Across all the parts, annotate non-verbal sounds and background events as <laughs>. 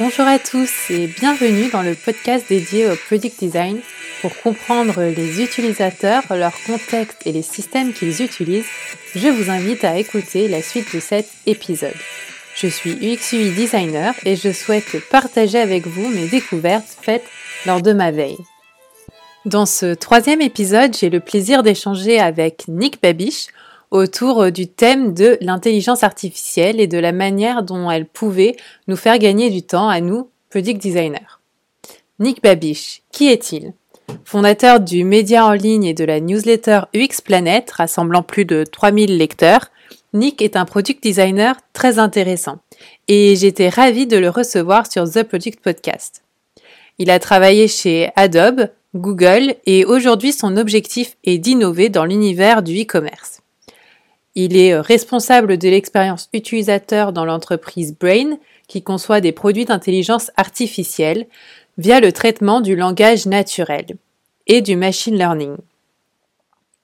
Bonjour à tous et bienvenue dans le podcast dédié au Product Design pour comprendre les utilisateurs, leur contexte et les systèmes qu'ils utilisent. Je vous invite à écouter la suite de cet épisode. Je suis UX UI designer et je souhaite partager avec vous mes découvertes faites lors de ma veille. Dans ce troisième épisode, j'ai le plaisir d'échanger avec Nick Babiche autour du thème de l'intelligence artificielle et de la manière dont elle pouvait nous faire gagner du temps à nous, product designers. Nick Babiche, qui est-il? Fondateur du média en ligne et de la newsletter UX Planet, rassemblant plus de 3000 lecteurs, Nick est un product designer très intéressant et j'étais ravie de le recevoir sur The Product Podcast. Il a travaillé chez Adobe, Google et aujourd'hui son objectif est d'innover dans l'univers du e-commerce. Il est euh, responsable de l'expérience utilisateur dans l'entreprise Brain qui conçoit des produits d'intelligence artificielle via le traitement du langage naturel et du machine learning.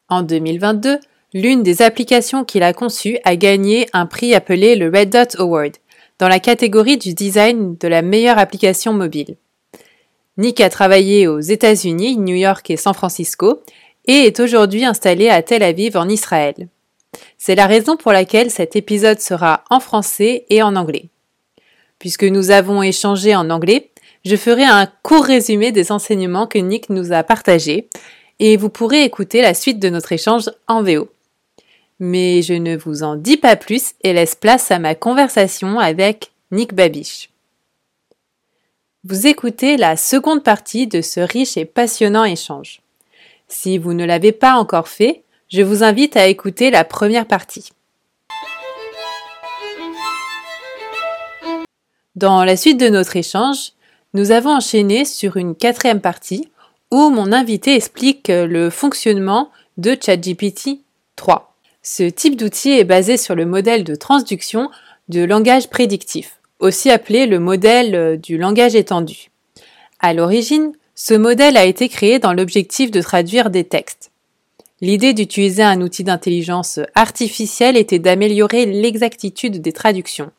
En 2022, l'une des applications qu'il a conçues a gagné un prix appelé le Red Dot Award dans la catégorie du design de la meilleure application mobile. Nick a travaillé aux États-Unis, New York et San Francisco et est aujourd'hui installé à Tel Aviv en Israël. C'est la raison pour laquelle cet épisode sera en français et en anglais. Puisque nous avons échangé en anglais, je ferai un court résumé des enseignements que Nick nous a partagés et vous pourrez écouter la suite de notre échange en VO. Mais je ne vous en dis pas plus et laisse place à ma conversation avec Nick Babiche. Vous écoutez la seconde partie de ce riche et passionnant échange. Si vous ne l'avez pas encore fait, je vous invite à écouter la première partie. Dans la suite de notre échange, nous avons enchaîné sur une quatrième partie où mon invité explique le fonctionnement de ChatGPT 3. Ce type d'outil est basé sur le modèle de transduction de langage prédictif, aussi appelé le modèle du langage étendu. À l'origine, ce modèle a été créé dans l'objectif de traduire des textes. L'idée d'utiliser un outil d'intelligence artificielle était d'améliorer l'exactitude des traductions.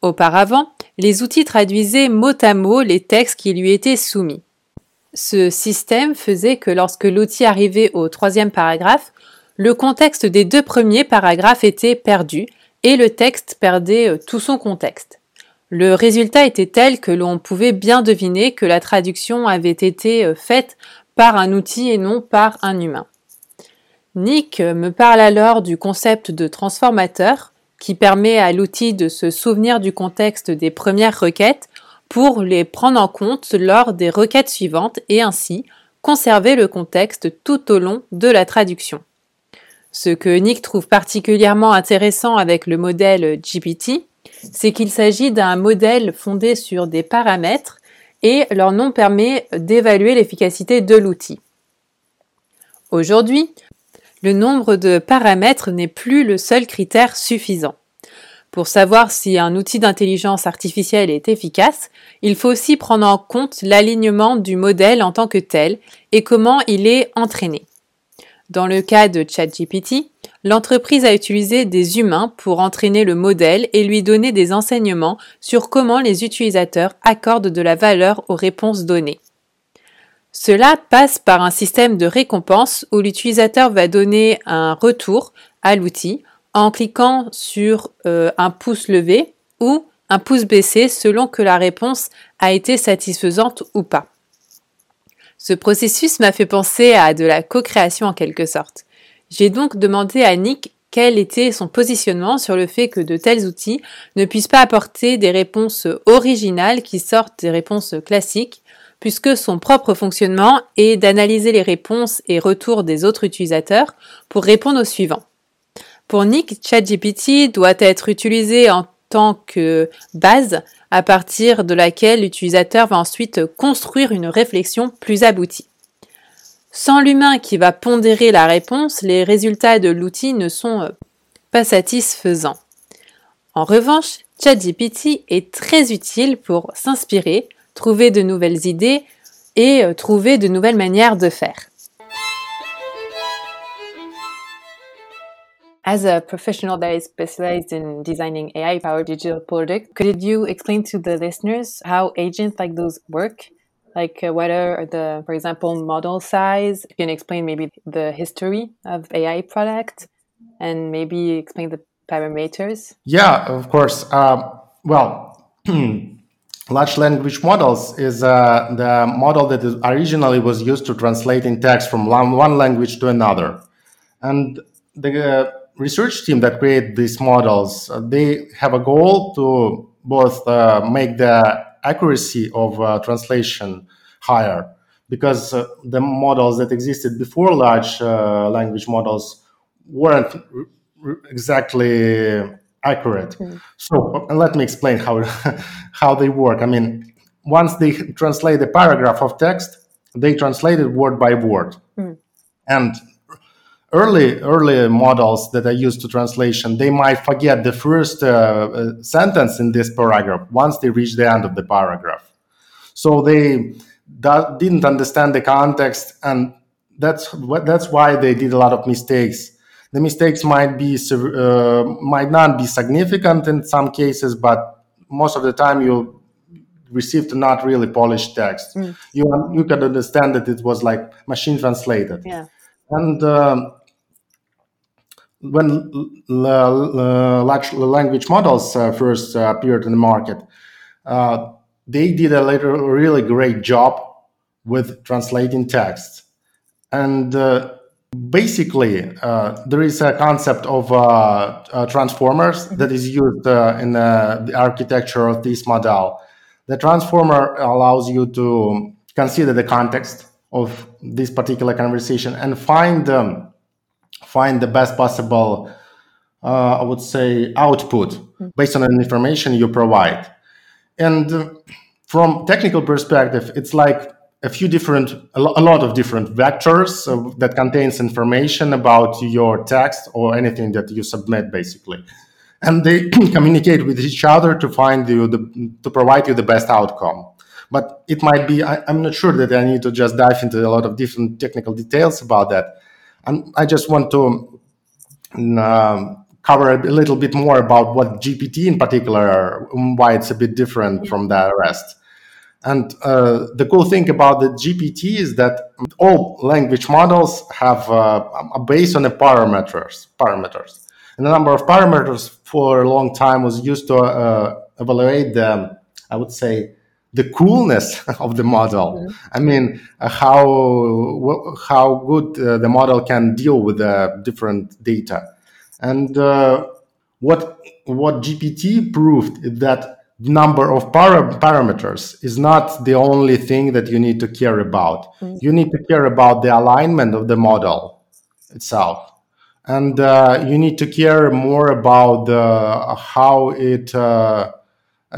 Auparavant, les outils traduisaient mot à mot les textes qui lui étaient soumis. Ce système faisait que lorsque l'outil arrivait au troisième paragraphe, le contexte des deux premiers paragraphes était perdu et le texte perdait euh, tout son contexte. Le résultat était tel que l'on pouvait bien deviner que la traduction avait été euh, faite par un outil et non par un humain. Nick me parle alors du concept de transformateur qui permet à l'outil de se souvenir du contexte des premières requêtes pour les prendre en compte lors des requêtes suivantes et ainsi conserver le contexte tout au long de la traduction. Ce que Nick trouve particulièrement intéressant avec le modèle GPT, c'est qu'il s'agit d'un modèle fondé sur des paramètres et leur nom permet d'évaluer l'efficacité de l'outil. Aujourd'hui, le nombre de paramètres n'est plus le seul critère suffisant. Pour savoir si un outil d'intelligence artificielle est efficace, il faut aussi prendre en compte l'alignement du modèle en tant que tel et comment il est entraîné. Dans le cas de ChatGPT, l'entreprise a utilisé des humains pour entraîner le modèle et lui donner des enseignements sur comment les utilisateurs accordent de la valeur aux réponses données. Cela passe par un système de récompense où l'utilisateur va donner un retour à l'outil en cliquant sur euh, un pouce levé ou un pouce baissé selon que la réponse a été satisfaisante ou pas. Ce processus m'a fait penser à de la co-création en quelque sorte. J'ai donc demandé à Nick quel était son positionnement sur le fait que de tels outils ne puissent pas apporter des réponses originales qui sortent des réponses classiques, puisque son propre fonctionnement est d'analyser les réponses et retours des autres utilisateurs pour répondre aux suivants. Pour Nick, ChatGPT doit être utilisé en tant que base à partir de laquelle l'utilisateur va ensuite construire une réflexion plus aboutie. Sans l'humain qui va pondérer la réponse, les résultats de l'outil ne sont pas satisfaisants. En revanche, ChatGPT est très utile pour s'inspirer, trouver de nouvelles idées et euh, trouver de nouvelles manières de faire. As a professional that is specialized in designing AI powered digital products, could you explain to the listeners how agents like those work? Like uh, what are the, for example, model size? You can explain maybe the history of AI product and maybe explain the parameters. Yeah, of course. Uh, well, <clears throat> large language models is uh, the model that originally was used to translating text from one language to another. And the research team that create these models, uh, they have a goal to both uh, make the accuracy of uh, translation higher because uh, the models that existed before large uh, language models weren't exactly accurate. Mm-hmm. So let me explain how <laughs> how they work. I mean, once they translate a paragraph of text, they translate it word by word, mm. and early early models that are used to translation they might forget the first uh, uh, sentence in this paragraph once they reach the end of the paragraph so they da- didn't understand the context and that's that's why they did a lot of mistakes the mistakes might be uh, might not be significant in some cases but most of the time you received not really polished text mm. you you can understand that it was like machine translated yeah and um, when large language models uh, first uh, appeared in the market, uh, they did a really great job with translating text. And basically, uh, there is a concept of uh, uh, transformers mm-hmm. that is used in the architecture of this model. The transformer allows you to consider the context of this particular conversation and find um, find the best possible, uh, I would say, output mm-hmm. based on the information you provide. And from technical perspective, it's like a few different, a lot of different vectors uh, that contains information about your text or anything that you submit, basically. And they <clears throat> communicate with each other to find you the, to provide you the best outcome. But it might be, I, I'm not sure that I need to just dive into a lot of different technical details about that and I just want to um, cover a little bit more about what GPT in particular, why it's a bit different from the rest. And uh, the cool thing about the GPT is that all language models have uh, a base on the parameters. Parameters, and the number of parameters for a long time was used to uh, evaluate the, I would say, the coolness <laughs> of the model. Mm-hmm. I mean, uh, how how good uh, the model can deal with the different data, and uh, what what GPT proved is that number of para- parameters is not the only thing that you need to care about. Mm-hmm. You need to care about the alignment of the model itself, and uh, you need to care more about the, how it uh,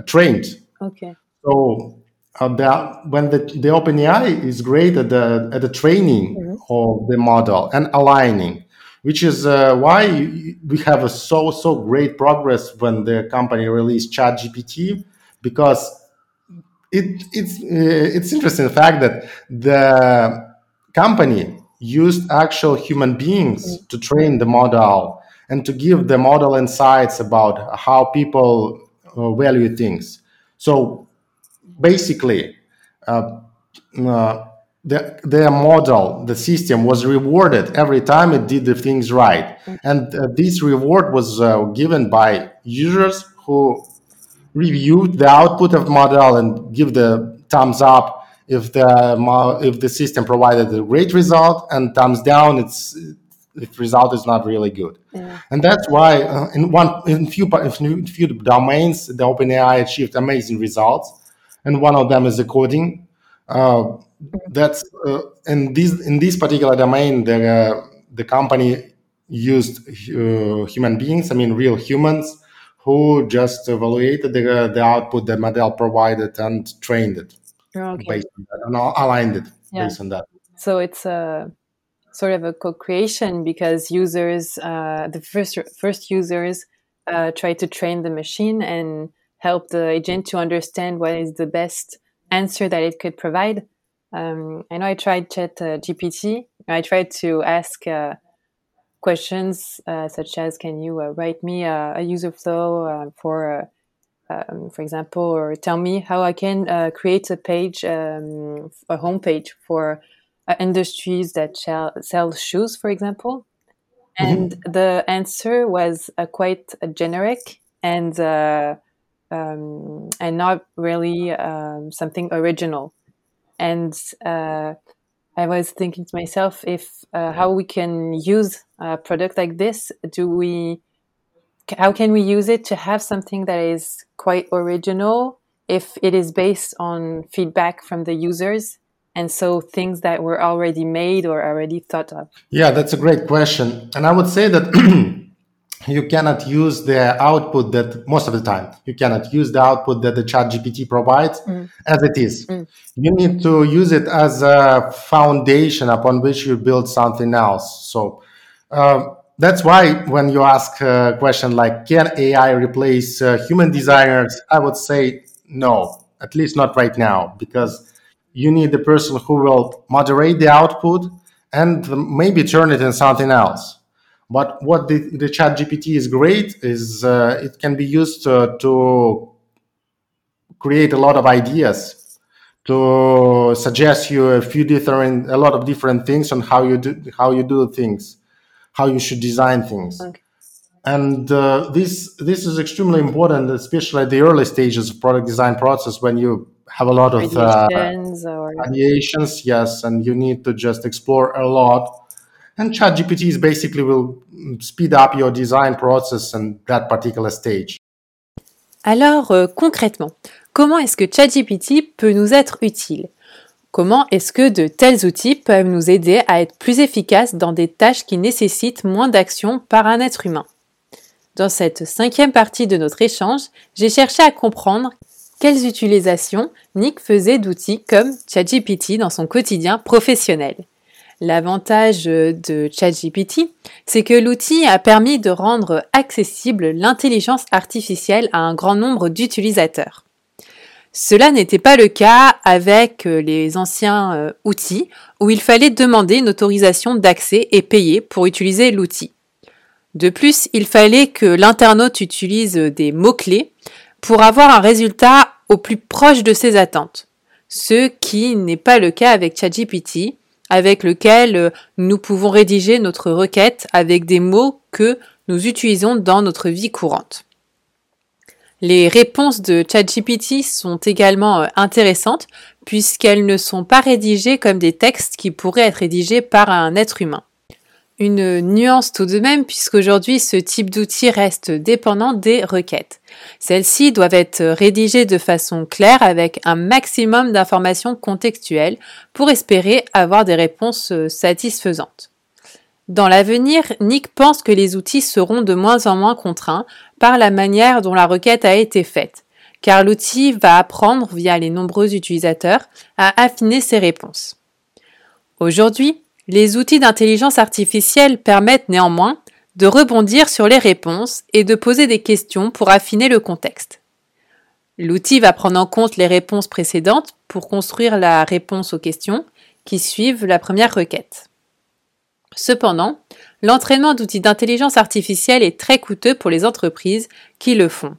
trained. Okay so uh, the, when the, the OpenAI is great at the, at the training mm-hmm. of the model and aligning, which is uh, why we have a so so great progress when the company released ChatGPT because it, it's uh, it's interesting the fact that the company used actual human beings to train the model and to give the model insights about how people uh, value things. So basically uh, uh, the, their model, the system was rewarded every time it did the things right. And uh, this reward was uh, given by users who reviewed the output of model and give the thumbs up if the if the system provided a great result and thumbs down it's if the result is not really good. Yeah. And that's why uh, in one in few in few domains the OpenAI achieved amazing results and one of them is the coding. Uh, that's uh, in this in this particular domain, the uh, the company used uh, human beings. I mean, real humans who just evaluated the, the output the model provided and trained it okay. based on that and aligned it yeah. based on that. So it's a sort of a co-creation because users, uh, the first first users, uh, try to train the machine and help the agent to understand what is the best answer that it could provide. Um, I know I tried Chat uh, GPT. I tried to ask uh, questions uh, such as can you uh, write me a, a user flow uh, for um, for example or tell me how i can uh, create a page um, a homepage for uh, industries that shall, sell shoes for example mm-hmm. and mm-hmm. the answer was uh, quite generic and um, and not really um, something original and I was thinking to myself if uh, how we can use a product like this. Do we? How can we use it to have something that is quite original if it is based on feedback from the users and so things that were already made or already thought of? Yeah, that's a great question, and I would say that. <clears throat> you cannot use the output that most of the time you cannot use the output that the chat gpt provides mm. as it is mm. you need to use it as a foundation upon which you build something else so uh, that's why when you ask a question like can ai replace uh, human designers i would say no at least not right now because you need the person who will moderate the output and maybe turn it into something else but what the, the chat GPT is great is uh, it can be used uh, to create a lot of ideas, to suggest you a few different, a lot of different things on how you do, how you do things, how you should design things. Okay. And uh, this this is extremely important, especially at the early stages of product design process when you have a lot of uh, or... ideations yes, and you need to just explore a lot and basically will speed up your design process and that particular stage. Alors euh, concrètement, comment est-ce que ChatGPT peut nous être utile? Comment est-ce que de tels outils peuvent nous aider à être plus efficaces dans des tâches qui nécessitent moins d'action par un être humain? Dans cette cinquième partie de notre échange, j'ai cherché à comprendre quelles utilisations Nick faisait d'outils comme ChatGPT dans son quotidien professionnel. L'avantage de ChatGPT, c'est que l'outil a permis de rendre accessible l'intelligence artificielle à un grand nombre d'utilisateurs. Cela n'était pas le cas avec les anciens euh, outils où il fallait demander une autorisation d'accès et payer pour utiliser l'outil. De plus, il fallait que l'internaute utilise des mots-clés pour avoir un résultat au plus proche de ses attentes, ce qui n'est pas le cas avec ChatGPT avec lequel euh, nous pouvons rédiger notre requête avec des mots que nous utilisons dans notre vie courante. Les réponses de ChatGPT sont également euh, intéressantes puisqu'elles ne sont pas rédigées comme des textes qui pourraient être rédigés par un être humain. Une nuance tout de même puisqu'aujourd'hui ce type d'outil reste dépendant des requêtes. Celles-ci doivent être rédigées de façon claire avec un maximum d'informations contextuelles pour espérer avoir des réponses euh, satisfaisantes. Dans l'avenir, Nick pense que les outils seront de moins en moins contraints par la manière dont la requête a été faite, car l'outil va apprendre via les nombreux utilisateurs à affiner ses réponses. Aujourd'hui, les outils d'intelligence artificielle permettent néanmoins de rebondir sur les réponses et de poser des questions pour affiner le contexte. L'outil va prendre en compte les réponses précédentes pour construire la réponse aux questions qui suivent la première requête. Cependant, l'entraînement d'outils d'intelligence artificielle est très coûteux pour les entreprises qui le font.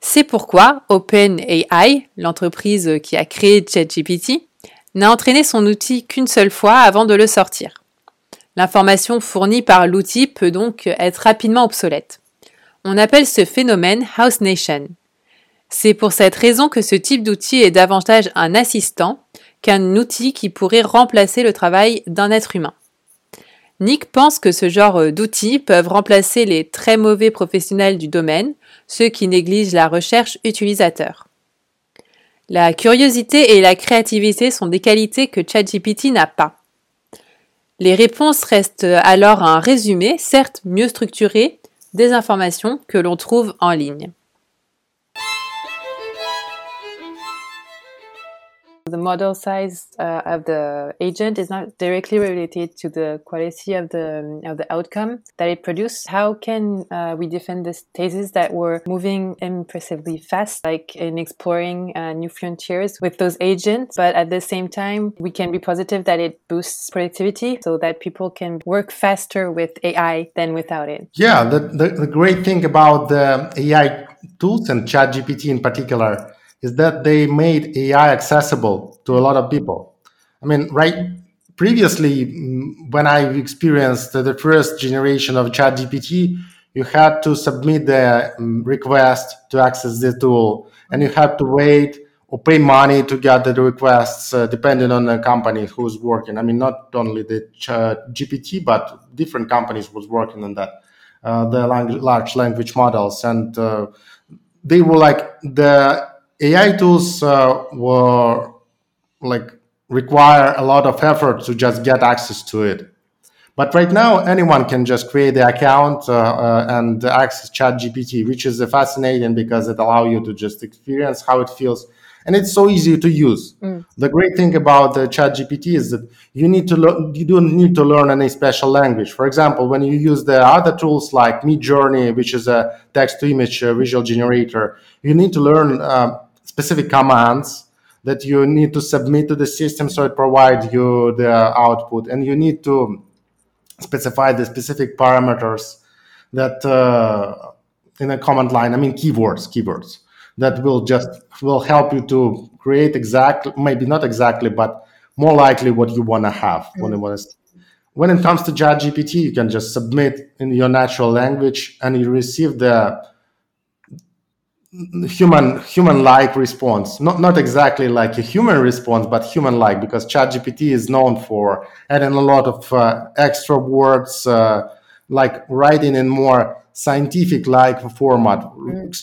C'est pourquoi OpenAI, l'entreprise qui a créé ChatGPT, n'a entraîné son outil qu'une seule fois avant de le sortir. L'information fournie par l'outil peut donc être rapidement obsolète. On appelle ce phénomène House Nation. C'est pour cette raison que ce type d'outil est davantage un assistant qu'un outil qui pourrait remplacer le travail d'un être humain. Nick pense que ce genre d'outils peuvent remplacer les très mauvais professionnels du domaine, ceux qui négligent la recherche utilisateur. La curiosité et la créativité sont des qualités que ChatGPT n'a pas. Les réponses restent alors un résumé, certes mieux structuré, des informations que l'on trouve en ligne. The model size uh, of the agent is not directly related to the quality of the of the outcome that it produced. How can uh, we defend this thesis that we're moving impressively fast, like in exploring uh, new frontiers with those agents, but at the same time we can be positive that it boosts productivity, so that people can work faster with AI than without it. Yeah, the, the, the great thing about the AI tools and ChatGPT in particular is that they made AI accessible to a lot of people. I mean, right previously, mm, when I experienced the first generation of ChatGPT, you had to submit the mm, request to access the tool, and you had to wait or pay money to get the requests, uh, depending on the company who's working. I mean, not only the chat GPT, but different companies was working on that, uh, the large language models, and uh, they were like the AI tools uh, were like require a lot of effort to just get access to it. But right now, anyone can just create the account uh, uh, and access ChatGPT, which is fascinating because it allows you to just experience how it feels and it's so easy to use. Mm. The great thing about the Chat GPT is that you need to learn. You don't need to learn any special language. For example, when you use the other tools like Midjourney, which is a text-to-image uh, visual generator, you need to learn uh, specific commands that you need to submit to the system so it provides you the output, and you need to specify the specific parameters that uh, in a command line. I mean keywords, keywords that will just will help you to create exactly maybe not exactly but more likely what you want to have mm-hmm. when it was when it comes to chat gpt you can just submit in your natural language and you receive the human human like response not not exactly like a human response but human like because ChatGPT is known for adding a lot of uh, extra words uh, like writing in more scientific like format mm.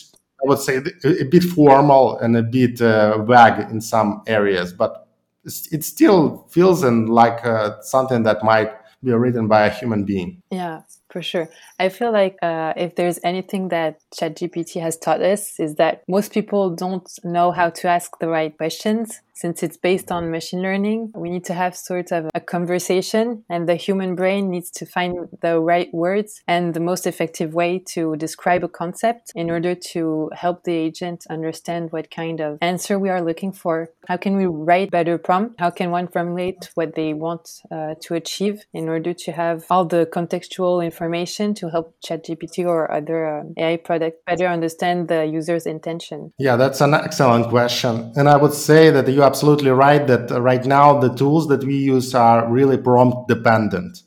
I would say a bit formal and a bit uh, vague in some areas, but it still feels and like uh, something that might be written by a human being. Yeah, for sure. I feel like uh, if there's anything that ChatGPT has taught us is that most people don't know how to ask the right questions since it's based on machine learning, we need to have sort of a conversation and the human brain needs to find the right words and the most effective way to describe a concept in order to help the agent understand what kind of answer we are looking for. How can we write better prompt? How can one formulate what they want uh, to achieve in order to have all the contextual information to help ChatGPT or other uh, AI product better understand the user's intention? Yeah, that's an excellent question. And I would say that you absolutely right that uh, right now the tools that we use are really prompt dependent.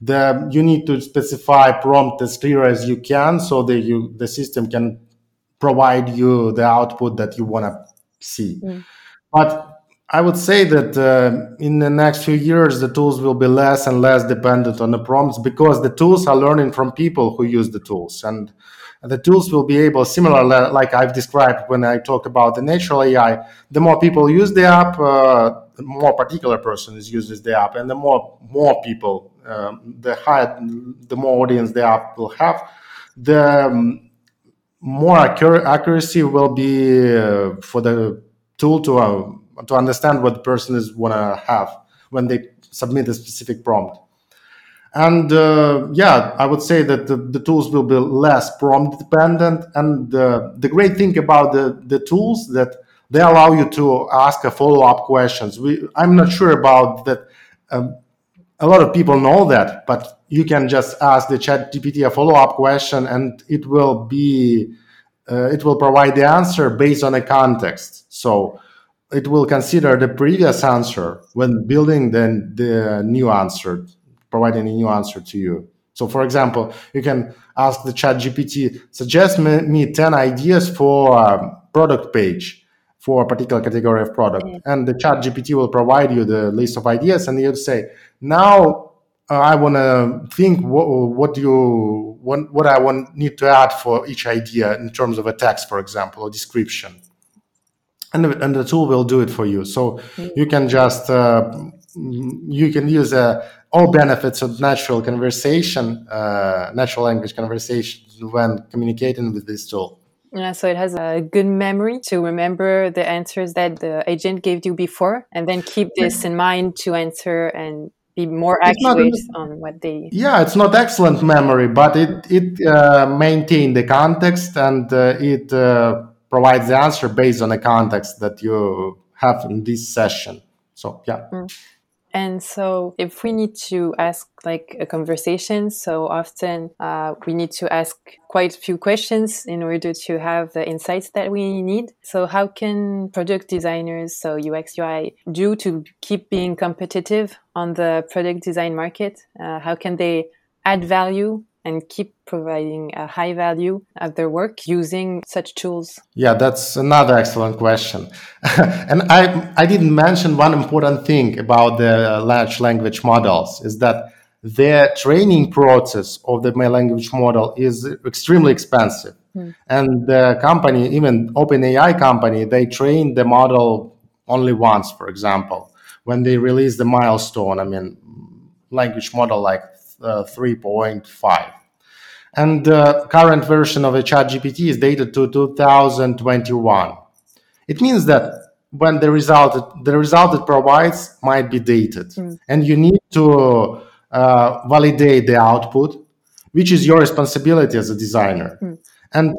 The, you need to specify prompt as clear as you can so that you the system can provide you the output that you want to see. Mm. But I would say that uh, in the next few years, the tools will be less and less dependent on the prompts because the tools are learning from people who use the tools. And the tools will be able, similar like I've described when I talk about the natural AI, the more people use the app, uh, the more particular person is uses the app, and the more more people, um, the higher, the more audience the app will have, the um, more accur- accuracy will be uh, for the tool to uh, to understand what the person is want to have when they submit a specific prompt. And uh, yeah, I would say that the, the, tools will be less prompt dependent. And uh, the great thing about the, the tools that they allow you to ask a follow up questions. We, I'm not sure about that. Um, a lot of people know that, but you can just ask the chat GPT a follow up question and it will be, uh, it will provide the answer based on a context. So it will consider the previous answer when building the, the new answer providing a new answer to you. So, for example, you can ask the Chat GPT, suggest me, me 10 ideas for a product page for a particular category of product. And the Chat GPT will provide you the list of ideas, and you'd say, now uh, I want to think what, what you what, what I want need to add for each idea in terms of a text, for example, or description. And the, and the tool will do it for you. So mm-hmm. you can just uh, you can use a all benefits of natural conversation, uh, natural language conversation when communicating with this tool. Yeah, so it has a good memory to remember the answers that the agent gave you before, and then keep this in mind to answer and be more accurate on what they. Yeah, it's not excellent memory, but it it uh, maintains the context and uh, it uh, provides the answer based on the context that you have in this session. So yeah. Mm. And so, if we need to ask like a conversation, so often uh, we need to ask quite a few questions in order to have the insights that we need. So, how can product designers, so UX UI, do to keep being competitive on the product design market? Uh, how can they add value and keep providing a high value of their work using such tools? Yeah, that's another excellent question. <laughs> and I, I didn't mention one important thing about the large language models is that the training process of the language model is extremely expensive. Hmm. And the company, even OpenAI company, they train the model only once, for example, when they release the milestone, I mean, language model like 3.5 and the current version of the ChatGPT is dated to 2021. It means that when the result the result it provides might be dated, mm. and you need to uh, validate the output, which is your responsibility as a designer. Mm. And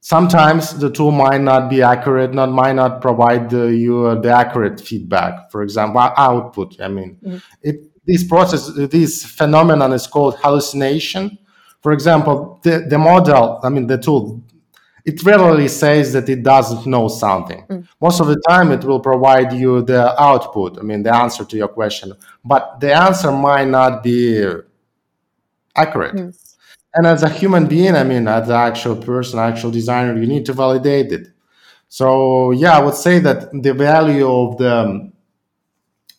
sometimes the tool might not be accurate, not might not provide the, you the accurate feedback. For example, output. I mean, mm. it this process, this phenomenon is called hallucination for example, the, the model, I mean, the tool, it rarely says that it doesn't know something. Mm. Most of the time, it will provide you the output, I mean, the answer to your question, but the answer might not be accurate. Mm. And as a human being, I mean, as an actual person, actual designer, you need to validate it. So, yeah, I would say that the value of the,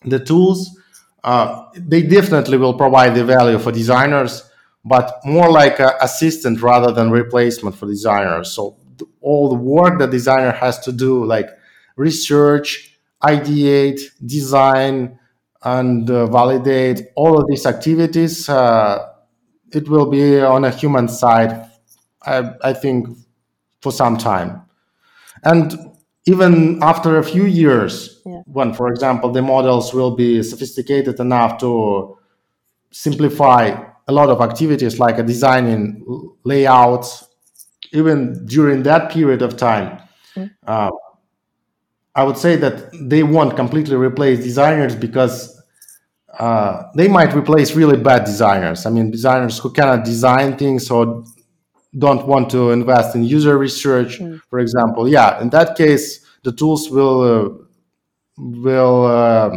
the tools, uh, they definitely will provide the value for designers but more like an assistant rather than replacement for designers. So all the work that designer has to do, like research, ideate, design, and uh, validate all of these activities, uh, it will be on a human side, I, I think, for some time. And even after a few years. When, for example, the models will be sophisticated enough to simplify a lot of activities like a designing layouts even during that period of time mm. uh, i would say that they won't completely replace designers because uh, they might replace really bad designers i mean designers who cannot design things or don't want to invest in user research mm. for example yeah in that case the tools will uh, will uh,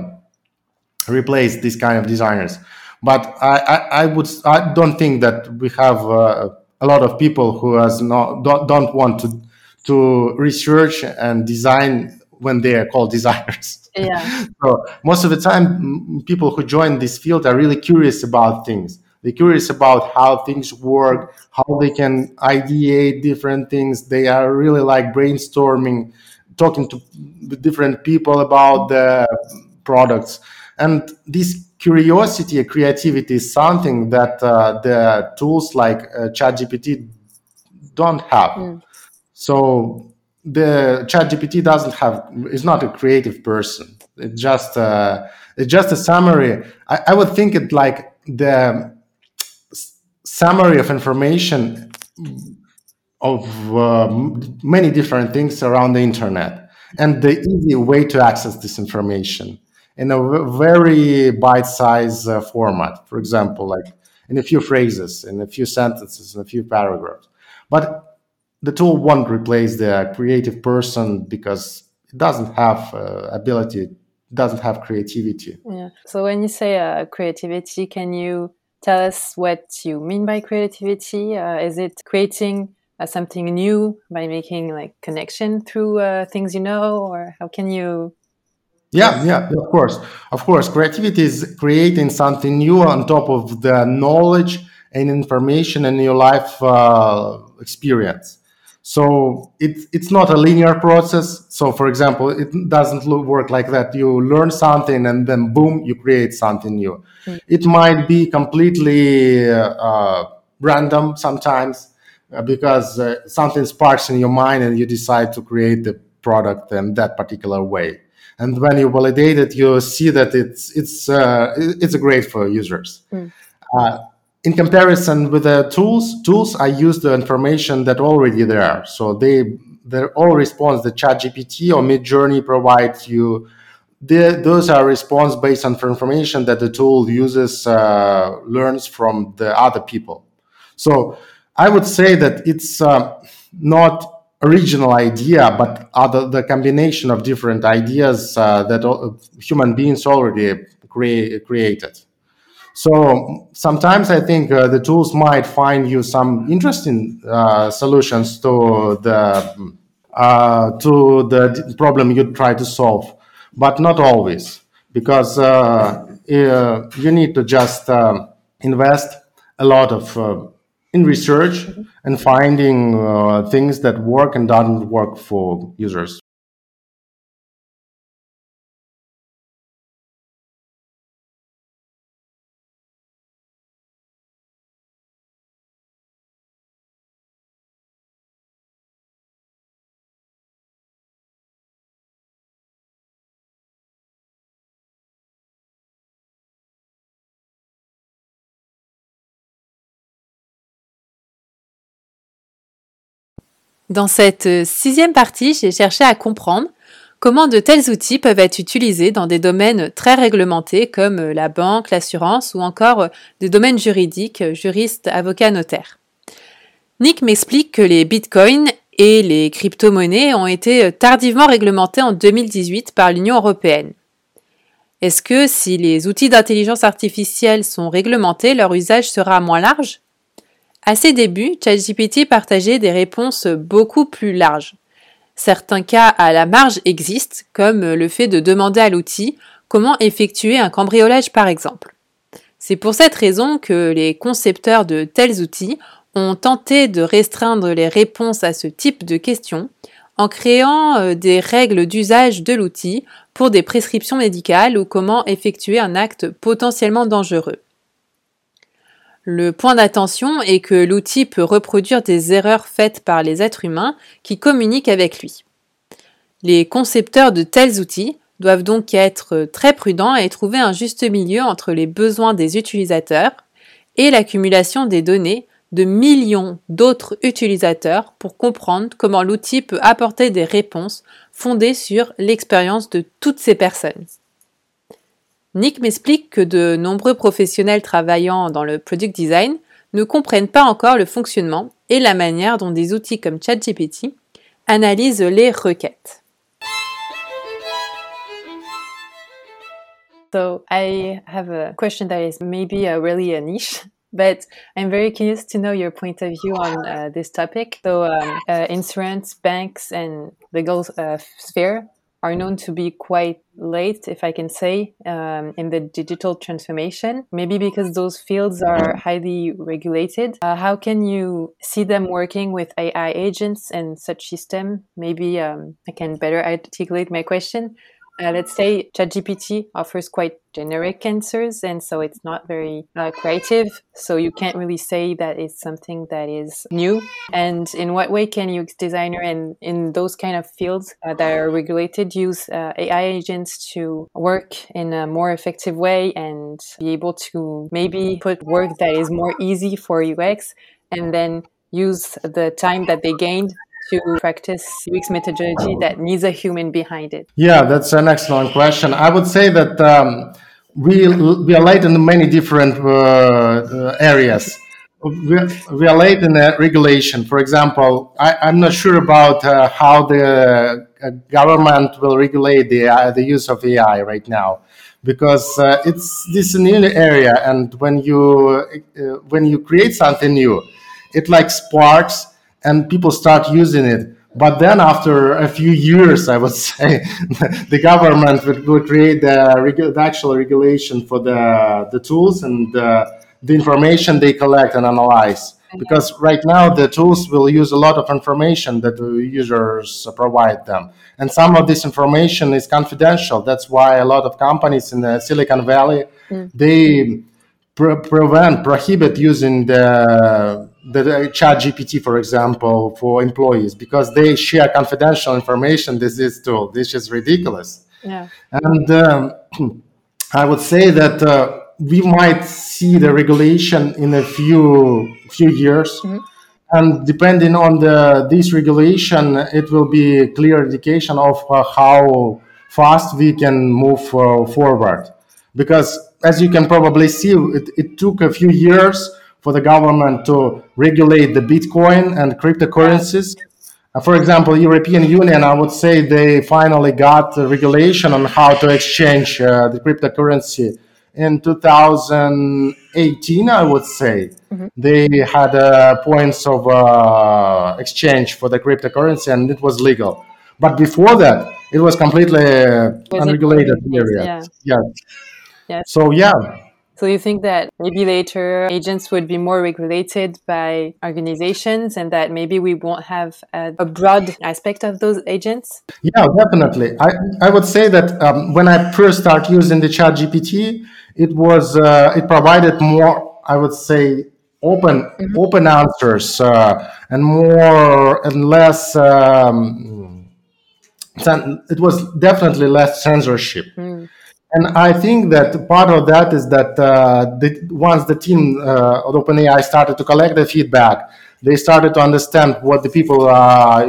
replace these kind of designers but I, I, I would I don't think that we have uh, a lot of people who has not don't, don't want to to research and design when they are called <laughs> designers. Yeah. <laughs> so most of the time, people who join this field are really curious about things. They're curious about how things work, how they can ideate different things. They are really like brainstorming, talking to different people about the products. And this curiosity and creativity is something that uh, the tools like uh, ChatGPT don't have. Mm. So the ChatGPT doesn't have is not a creative person. It's just uh, it's just a summary. I, I would think it like the summary of information of uh, many different things around the internet and the easy way to access this information in a very bite-sized uh, format. For example, like in a few phrases, in a few sentences, in a few paragraphs. But the tool won't replace the creative person because it doesn't have uh, ability, doesn't have creativity. Yeah. So when you say uh, creativity, can you tell us what you mean by creativity? Uh, is it creating uh, something new by making like connection through uh, things you know, or how can you yeah, yeah, of course. Of course, creativity is creating something new on top of the knowledge and information and your life uh, experience. So it, it's not a linear process. So, for example, it doesn't look, work like that. You learn something and then boom, you create something new. Mm. It might be completely uh, random sometimes. Uh, because uh, something sparks in your mind and you decide to create the product in that particular way. And when you validate it, you see that it's it's uh, it's great for users. Mm. in comparison with the tools, tools I use the information that already there. So they they all response the Chat GPT or Midjourney provides you. The, those are response based on information that the tool uses uh, learns from the other people. So I would say that it's uh, not original idea, but other the combination of different ideas uh, that human beings already crea- created. So sometimes I think uh, the tools might find you some interesting uh, solutions to the uh, to the problem you try to solve, but not always, because uh, you need to just invest a lot of uh, in research and finding uh, things that work and doesn't work for users. Dans cette euh, sixième partie, j'ai cherché à comprendre comment de tels outils peuvent être utilisés dans des domaines très réglementés comme euh, la banque, l'assurance ou encore euh, des domaines juridiques, juristes, avocats, notaires. Nick m'explique que les bitcoins et les crypto-monnaies ont été tardivement réglementés en 2018 par l'Union européenne. Est-ce que si les outils d'intelligence artificielle sont réglementés, leur usage sera moins large? À ses débuts, ChatGPT partageait des réponses beaucoup plus larges. Certains cas à la marge existent, comme le fait de demander à l'outil comment effectuer un cambriolage par exemple. C'est pour cette raison que les concepteurs de tels outils ont tenté de restreindre les réponses à ce type de questions en créant euh, des règles d'usage de l'outil pour des prescriptions médicales ou comment effectuer un acte potentiellement dangereux. Le point d'attention est que l'outil peut reproduire des erreurs faites par les êtres humains qui communiquent avec lui. Les concepteurs de tels outils doivent donc être très prudents et trouver un juste milieu entre les besoins des utilisateurs et l'accumulation des données de millions d'autres utilisateurs pour comprendre comment l'outil peut apporter des réponses fondées sur l'expérience de toutes ces personnes. Nick m'explique que de nombreux professionnels travaillant dans le product design ne comprennent pas encore le fonctionnement et la manière dont des outils comme ChatGPT analysent les requêtes. So I have a question that is maybe a really a niche, <laughs> but I'm very curious to know your point of view on uh, this topic. So um, uh, insurance, banks, and legal uh, sphere are known to be quite late, if I can say, um, in the digital transformation. Maybe because those fields are highly regulated. Uh, how can you see them working with AI agents and such system? Maybe um, I can better articulate my question. Uh, let's say ChatGPT offers quite generic answers, and so it's not very uh, creative. So you can't really say that it's something that is new. And in what way can UX designer and in those kind of fields uh, that are regulated use uh, AI agents to work in a more effective way and be able to maybe put work that is more easy for UX and then use the time that they gained to practice UX methodology that needs a human behind it? Yeah, that's an excellent question. I would say that um, we, we are late in many different uh, uh areas. We, are late in the regulation. For example, I, am not sure about uh, how the uh, government will regulate the, uh, the use of AI right now because uh, it's this new area and when you when you create something new it like sparks and people start using it. But then, after a few years, I would <laughs> say, the government will, create the, the, actual regulation for the, the tools and the, the information they collect and analyze. Because right now, the tools will use a lot of information that the users provide them. And some of this information is confidential. That's why a lot of companies in the Silicon Valley, mm. they pre- prevent, prohibit using the the chat GPT, for example, for employees because they share confidential information. This is tool. This is ridiculous. Yeah. And um, <clears throat> I would say that uh, we might see the regulation in a few few years. Mm-hmm. And depending on the this regulation, it will be a clear indication of uh, how fast we can move uh, forward. Because as you can probably see, it, it took a few years for the government to regulate the Bitcoin and cryptocurrencies. Uh, for example, European Union, I would say they finally got regulation on how to exchange uh, the cryptocurrency in 2018, I would say. Mm-hmm. They had uh, points of uh, exchange for the cryptocurrency and it was legal. But before that, it was completely was unregulated area. Yeah. yeah. Yeah. So yeah. So you think that maybe later agents would be more regulated by organizations and that maybe we won't have a, a broad aspect of those agents? Yeah, definitely. I, I would say that um, when I first started using the ChatGPT, it was, uh, it provided more, I would say, open, mm-hmm. open answers uh, and more and less, um, it was definitely less censorship. Mm and I think that part of that is that uh, the, once the team uh, of OpenAI started to collect the feedback, they started to understand what the people are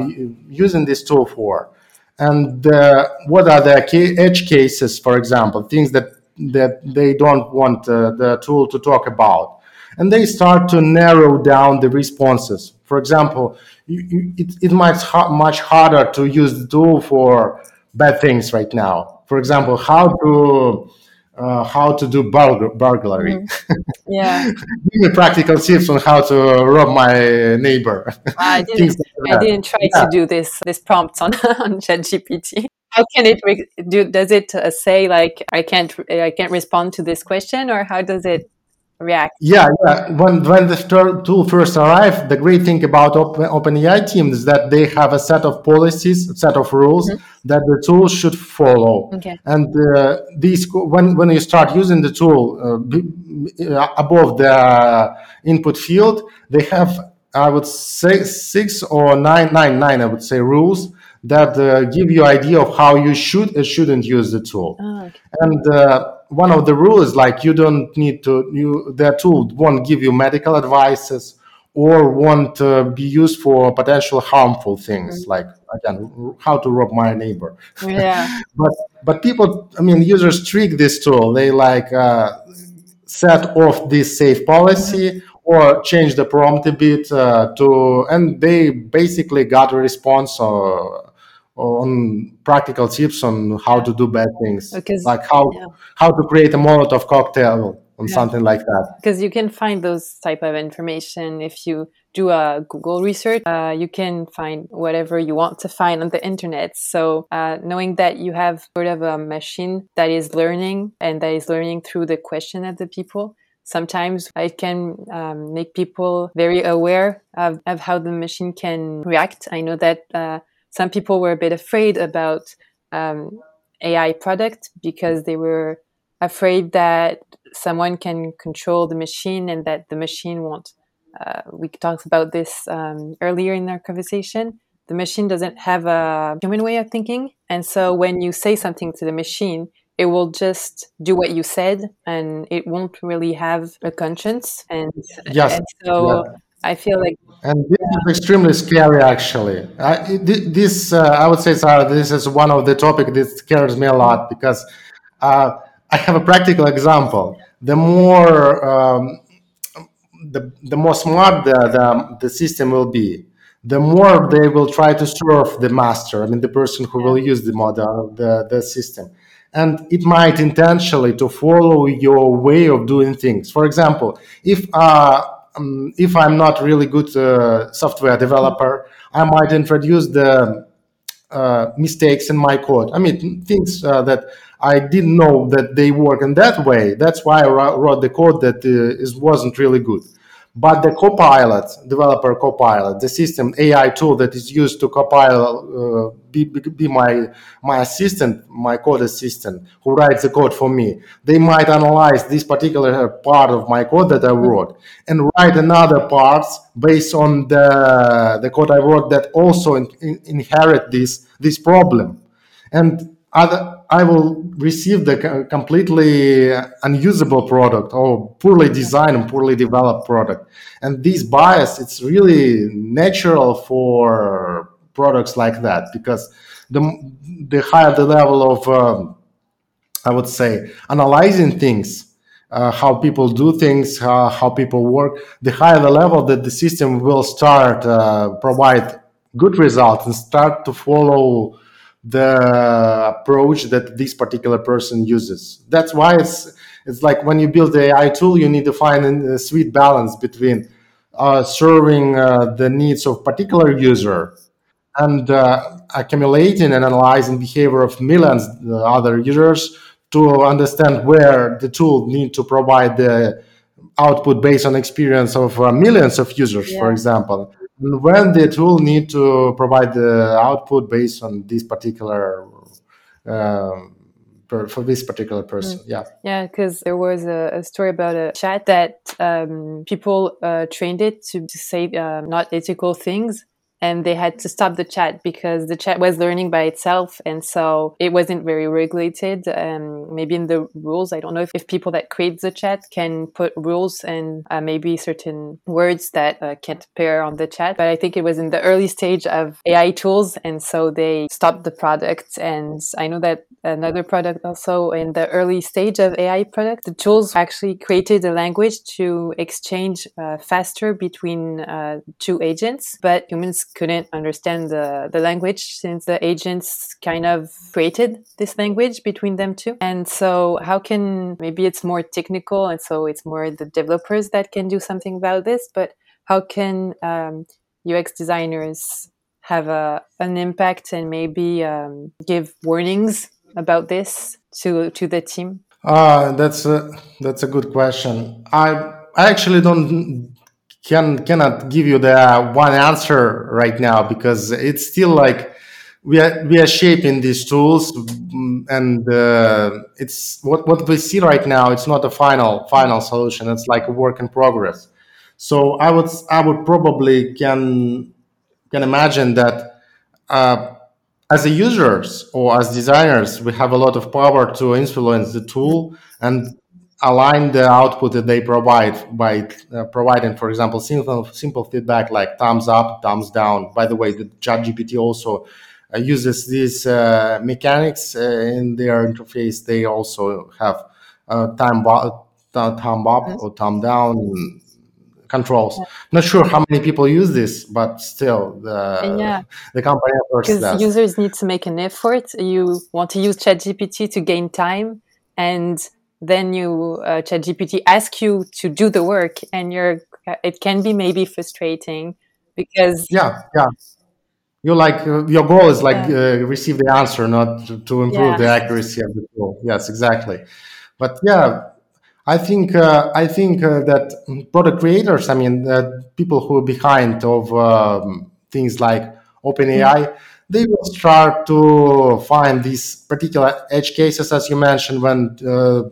using this tool for, and uh, what are the edge cases, for example, things that that they don't want uh, the tool to talk about, and they start to narrow down the responses. For example, you, you, it, it might ha- much harder to use the tool for bad things right now for example, how to uh, how to do burg- burglary. Mm-hmm. Yeah. <laughs> Give me practical tips on how to rob my neighbor. I <laughs> didn't, like I didn't try yeah. to do this this prompt on <laughs> on ChatGPT. How can it re- do? Does it uh, say like I can't I can't respond to this question, or how does it React. Yeah, yeah. When when the tool first arrived, the great thing about Open, OpenAI team is that they have a set of policies, a set of rules mm-hmm. that the tool should follow. Okay. And uh, these when when you start using the tool uh, uh above the input field, they have I would say six or nine nine nine I would say rules that uh, give you idea of how you should or shouldn't use the tool. Oh, okay. And uh, one of the rules like you don't need to you their tool won't give you medical advices or won't uh, be used for potential harmful things mm-hmm. like again how to rob my neighbor yeah <laughs> but but people i mean users trick this tool they like uh, set off this safe policy mm-hmm. or change the prompt a bit uh, to and they basically got a response uh, on practical tips on how to do bad things. Because, like how yeah. how to create a molotov cocktail on yeah. something like that. Because you can find those type of information if you do a google research. Uh, you can find whatever you want to find on the internet. So uh, knowing that you have sort of a machine that is learning and that is learning through the question of the people sometimes it can um, make people very aware of, of how the machine can react. I know that uh, some people were a bit afraid about um, AI product because they were afraid that someone can control the machine and that the machine won't. Uh, we talked about this um, earlier in our conversation. The machine doesn't have a human way of thinking. And so when you say something to the machine, it will just do what you said and it won't really have a conscience. And, yes. and so yeah. I feel like and this is extremely scary, actually. I, this, uh, I would say, Sarah, this is one of the topic that scares me a lot because uh, I have a practical example. The more, um, the, the more smart the, the, the system will be, the more they will try to serve the master. I mean, the person who will use the model, the, the system. And it might intentionally to follow your way of doing things. For example, if uh, um, if I'm not really good uh, software developer, I might introduce the uh, mistakes in my code. I mean, things uh, that I didn't know that they work in that way. That's why I wrote the code that uh, is, wasn't really good. But the copilot developer copilot the system ai tool that is used to copilot uh, be, be my my assistant my code assistant who writes the code for me. They might analyze this particular part of my code that i wrote and write another parts based on the the code i wrote that also in, in, inherit this this problem. And other I will receive the completely unusable product or poorly designed and poorly developed product. And this bias, it's really natural for products like that because the, the higher the level of, um, I would say, analyzing things, uh, how people do things, how, how people work, the higher the level that the system will start uh, provide good results and start to follow the approach that this particular person uses. That's why it's it's like when you build the AI tool, you need to find a sweet balance between uh, serving uh, the needs of particular user and uh, accumulating and analyzing behavior of millions of uh, other users to understand where the tool need to provide the output based on experience of uh, millions of users, yeah. for example when the tool need to provide the output based on this particular um, for this particular person. Mm. Yeah. Yeah, because there was a, a, story about a chat that um, people uh, trained it to, to say uh, not ethical things and they had to stop the chat because the chat was learning by itself and so it wasn't very regulated um, maybe in the rules. I don't know if, if people that create the chat can put rules and uh, maybe certain words that uh, can't appear on the chat but i think it was in the early stage of ai tools and so they stopped the product. And i know that another product also in the early stage of ai product the tools actually created a language to exchange uh, faster between uh, two agents but humans couldn't understand the, the language since the agents kind of created this language between them two. And so, how can maybe it's more technical, and so it's more the developers that can do something about this, but how can um, UX designers have a, an impact and maybe um, give warnings about this to to the team? Uh, that's a that's a good question. I I actually don't can cannot give you the one answer right now because it's still like we are we are shaping these tools and uh, it's what what we see right now it's not a final final solution. It's like a work in progress. So i would i would probably can can imagine that uh, as a users or as designers we have a lot of power to influence the tool and align the output that they provide by uh, providing, for example, simple simple feedback like thumbs up, thumbs down. By the way, the ChatGPT also uh, uses these uh, mechanics uh, in their interface. They also have uh, thumb up, thumb up or thumb down controls. Yeah. Not sure how many people use this, but still, the yeah. the company because users need to make an effort. You want to use ChatGPT to gain time and then you uh, ChatGPT ask you to do the work, and you're it can be maybe frustrating because yeah, yeah. You like uh, your goal is like yeah. uh, receive the answer, not to, to improve yeah. the accuracy of the tool. Yes, exactly. But yeah, I think uh, I think uh, that product creators, I mean, people who are behind of um, things like OpenAI. Mm-hmm they will start to find these particular edge cases, as you mentioned, when uh,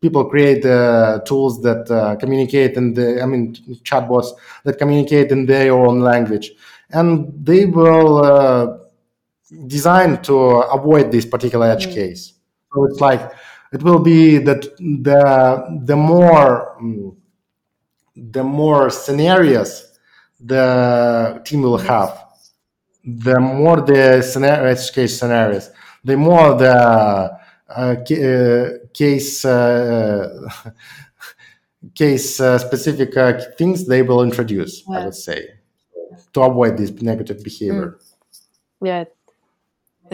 people create uh, tools that uh, communicate in the i mean chatbots that communicate in their own language. And they will uh, design to avoid this particular edge mm. case. So it's like it will be that the the more mm, the more scenarios the team will have the more the scenario edge case scenarios the more the uh, uh, case uh, <laughs> case specific things they will introduce. Yeah. I would say to avoid this negative behavior. Mm. Yeah.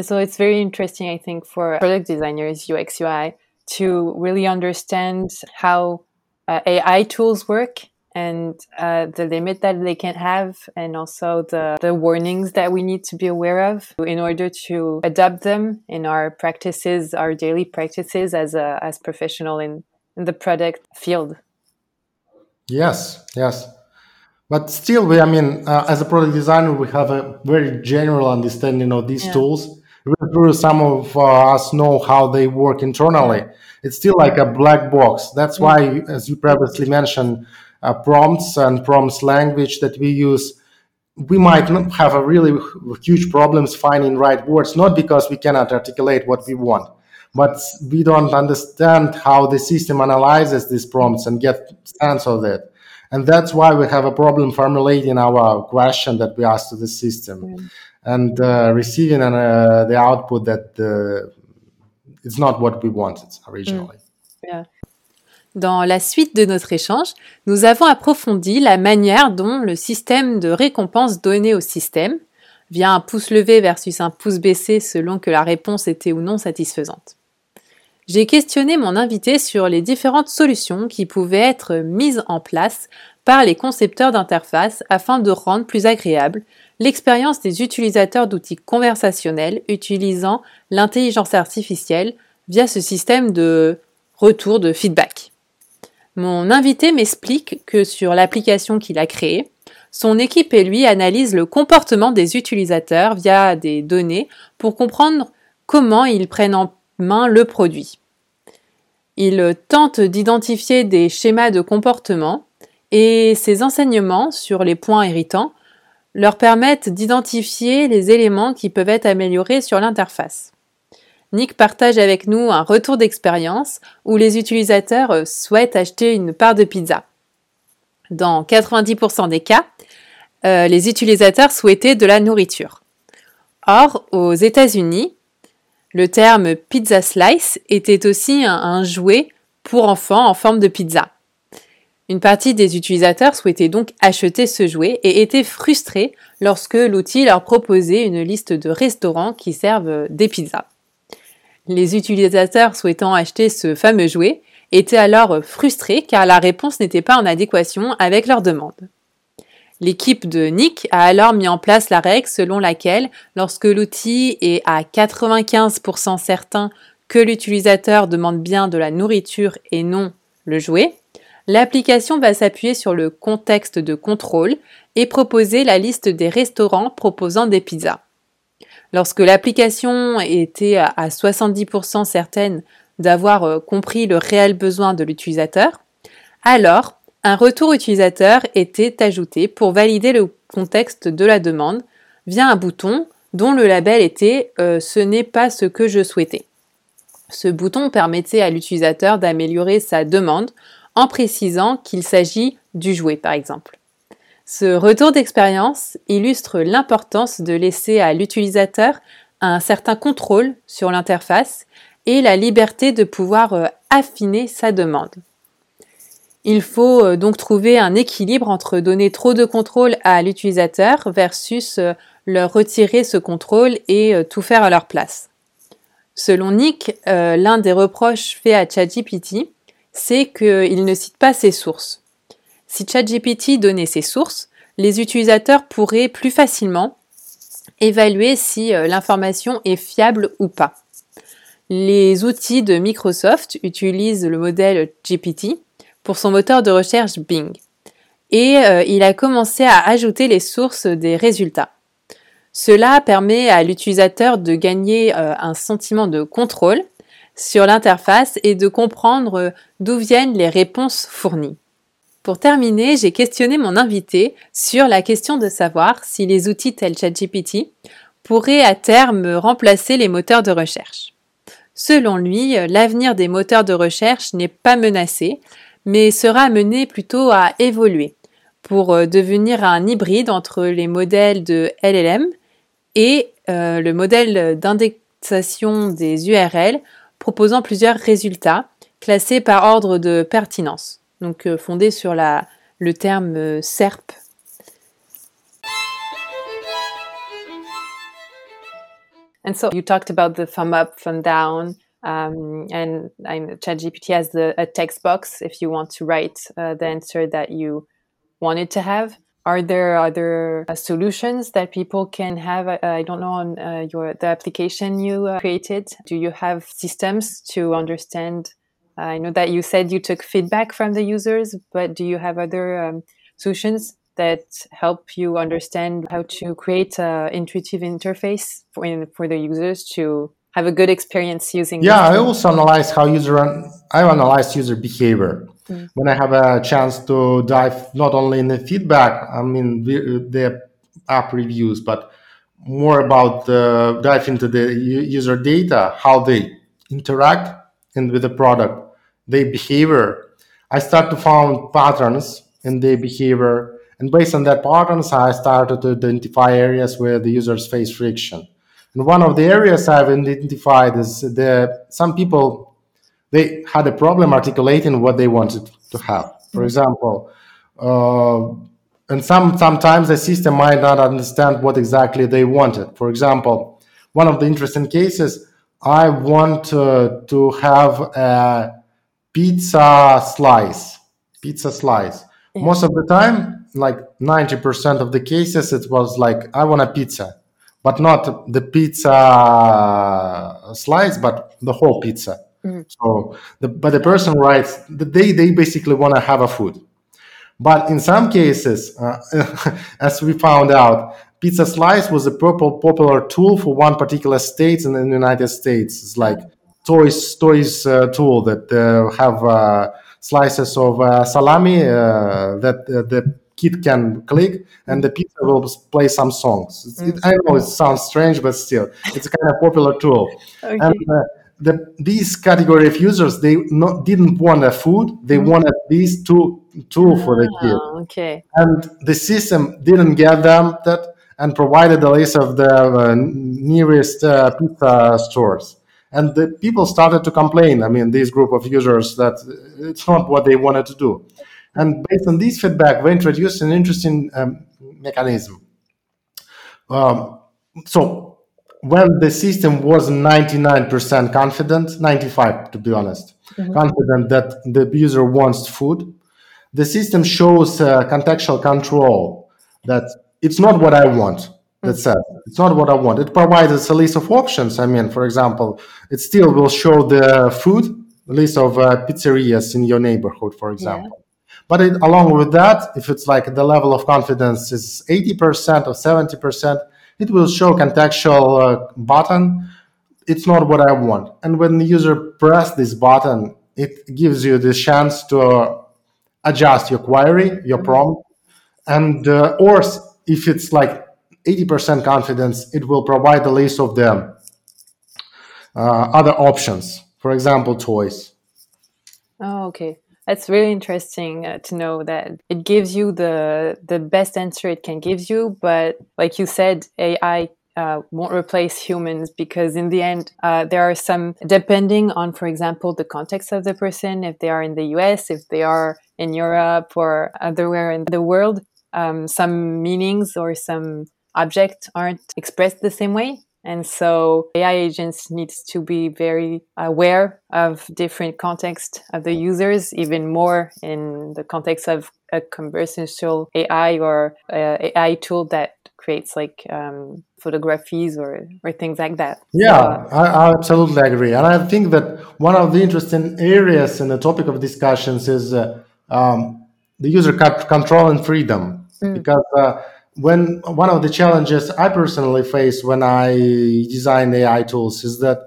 So it's very interesting, I think, for product designers, UX, UI, to really understand how uh, AI tools work and uh, the limit that they can have and also the, the warnings that we need to be aware of in order to adapt them in our practices our daily practices as a as professional in, in the product field Yes, yes. But still, we, I mean, uh, as a product designer, we have a very general understanding of these yeah. tools. Some of uh, us know how they work internally. It's still like a black box. That's why, as you previously mentioned, prompts and prompts language that we use, we might have a really huge problems finding right words, not because we cannot articulate what we want, but we don't understand how the system analyzes these prompts and get sense of it and that's why we have a problem formulating our question that we ask to the system mm. and uh, receiving an, uh, the output that uh, it's not what we wanted originally. Mm. Yeah. Dans la suite de notre échange, nous avons approfondi la manière dont le système de récompense donné au système, via un pouce levé versus un pouce baissé selon que la réponse était ou non satisfaisante. J'ai questionné mon invité sur les différentes solutions qui pouvaient être mises en place par les concepteurs d'interface afin de rendre plus agréable l'expérience des utilisateurs d'outils conversationnels utilisant l'intelligence artificielle via ce système de retour de feedback. Mon invité m'explique que sur l'application qu'il a créée, son équipe et lui analysent le comportement des utilisateurs via des données pour comprendre comment ils prennent en main le produit. Il tente d'identifier des schémas de comportement et ces enseignements sur les points irritants leur permettent d'identifier les éléments qui peuvent être améliorés sur l'interface. Nick partage avec nous un retour d'expérience où les utilisateurs souhaitent acheter une part de pizza. Dans 90% des cas, euh, les utilisateurs souhaitaient de la nourriture. Or, aux États-Unis, le terme pizza slice était aussi un, jouet pour enfants en forme de pizza. Une partie des utilisateurs souhaitaient donc acheter ce jouet et étaient frustrés lorsque l'outil leur proposait une liste de restaurants qui servent des pizzas. Les utilisateurs souhaitant acheter ce fameux jouet étaient alors frustrés car la réponse n'était pas en adéquation avec leur demande. L'équipe de Nick a alors mis en place la règle selon laquelle lorsque l'outil est à 95% certain que l'utilisateur demande bien de la nourriture et non le jouet, l'application va s'appuyer sur le contexte de contrôle et proposer la liste des restaurants proposant des pizzas. Lorsque l'application était à 70% certaine d'avoir euh, compris le réel besoin de l'utilisateur, alors un retour utilisateur était ajouté pour valider le contexte de la demande via un bouton dont le label était euh, Ce n'est pas ce que je souhaitais. Ce bouton permettait à l'utilisateur d'améliorer sa demande en précisant qu'il s'agit du jouet par exemple. Ce retour d'expérience illustre l'importance de laisser à l'utilisateur un certain contrôle sur l'interface et la liberté de pouvoir euh, affiner sa demande. Il faut euh, donc trouver un équilibre entre donner trop de contrôle à l'utilisateur versus euh, leur retirer ce contrôle et tout faire à leur place. Selon Nick, l'un des reproches faits à ChatGPT, c'est qu'il ne cite pas ses sources. Si ChatGPT donnait ses sources, les utilisateurs pourraient plus facilement évaluer si l'information est fiable ou pas. Les outils de Microsoft utilisent le modèle GPT pour son moteur de recherche Bing. Et euh, il a commencé à ajouter les sources des résultats. Cela permet à l'utilisateur de gagner euh, un sentiment de contrôle sur l'interface et de comprendre euh, d'où viennent les réponses fournies. Pour terminer, j'ai questionné mon invité sur la question de savoir si les outils tels ChatGPT pourraient à terme remplacer les moteurs de recherche. Selon lui, l'avenir des moteurs de recherche n'est pas menacé, mais sera amené plutôt à évoluer pour euh, devenir un hybride entre les modèles de LLM et euh, le modèle d'indexation des URL proposant plusieurs résultats classés par ordre de pertinence, donc euh, fondé sur la, le terme SERP. And so you talked about the thumb up, thumb down. Um, and ChatGPT has the, a text box if you want to write uh, the answer that you wanted to have. Are there other uh, solutions that people can have? Uh, I don't know on uh, your the application you uh, created. Do you have systems to understand I know that you said you took feedback from the users, but do you have other um, solutions that help you understand how to create an intuitive interface for, in, for the users to have a good experience using yeah i also analyze how user i analyze user behavior. Mm. when i have a chance to dive not only in the feedback i mean the, the app reviews but more about uh, dive into the user data how they interact and with the product their behavior i start to find patterns in their behavior and based on that patterns, I started to identify areas where the users face friction. And one of the areas I've identified is the some people they had a problem articulating what they wanted to have. For example, uh, and some sometimes the system might not understand what exactly they wanted. For example, one of the interesting cases, I want uh, to have a pizza slice. Pizza slice. Yeah. Most of the time, like 90% of the cases it was like i want a pizza but not the pizza slice but the whole pizza mm-hmm. so the, but the person writes they they basically want to have a food but in some cases uh, <laughs> as we found out pizza slice was a purple popular tool for one particular state in the united states it's like toys toys uh, tool that uh, have uh, slices of uh, salami uh, that the kid can click and the pizza will play some songs. It, I know it sounds strange, but still, it's a kind of popular tool. <laughs> Okay. And uh, the, these category of users, they not, didn't want a food; they mm-hmm. wanted these two tool for the kid. Oh, okay. And the system didn't get them that and provided a list of the uh, nearest uh, pizza stores. And the people started to complain. I mean, this group of users that it's not what they wanted to do. And based on this feedback, we introduced an interesting um, mechanism. Um, so when the system was 99% confident, 95 to be honest, mm-hmm. confident that the user wants food, the system shows uh, contextual control that it's not what I want. That mm. says it's not what I want. It provides a list of options. I mean, for example, it still will show the food list of uh, pizzerias in your neighborhood, for example. But it, along with that, if it's like the level of confidence is 80% or 70%, it will show contextual uh, button. It's not what I want. And when the user press this button, it gives you the chance to uh, adjust your query, your prompt, and uh, or if it's like 80% confidence, it will provide a list of the uh, other options. For example, toys. Oh, okay. That's really interesting uh, to know that it gives you the the best answer it can give you, but like you said, AI uh, won't replace humans because in the end uh, there are some depending on for example the context of the person if they are in the us if they are in europe or otherwhere in the world um, some meanings or some objects aren't expressed the same way and so AI agents needs to be very aware of different context of the users, even more in the context of a conversational AI or AI tool that creates like um, photographies or, or things like that. Yeah, so, I, I, absolutely agree. And I think that one of the interesting areas in the topic of discussions is uh, um, the user control and freedom. Mm. Because uh, when one of the challenges I personally face when I design AI tools is that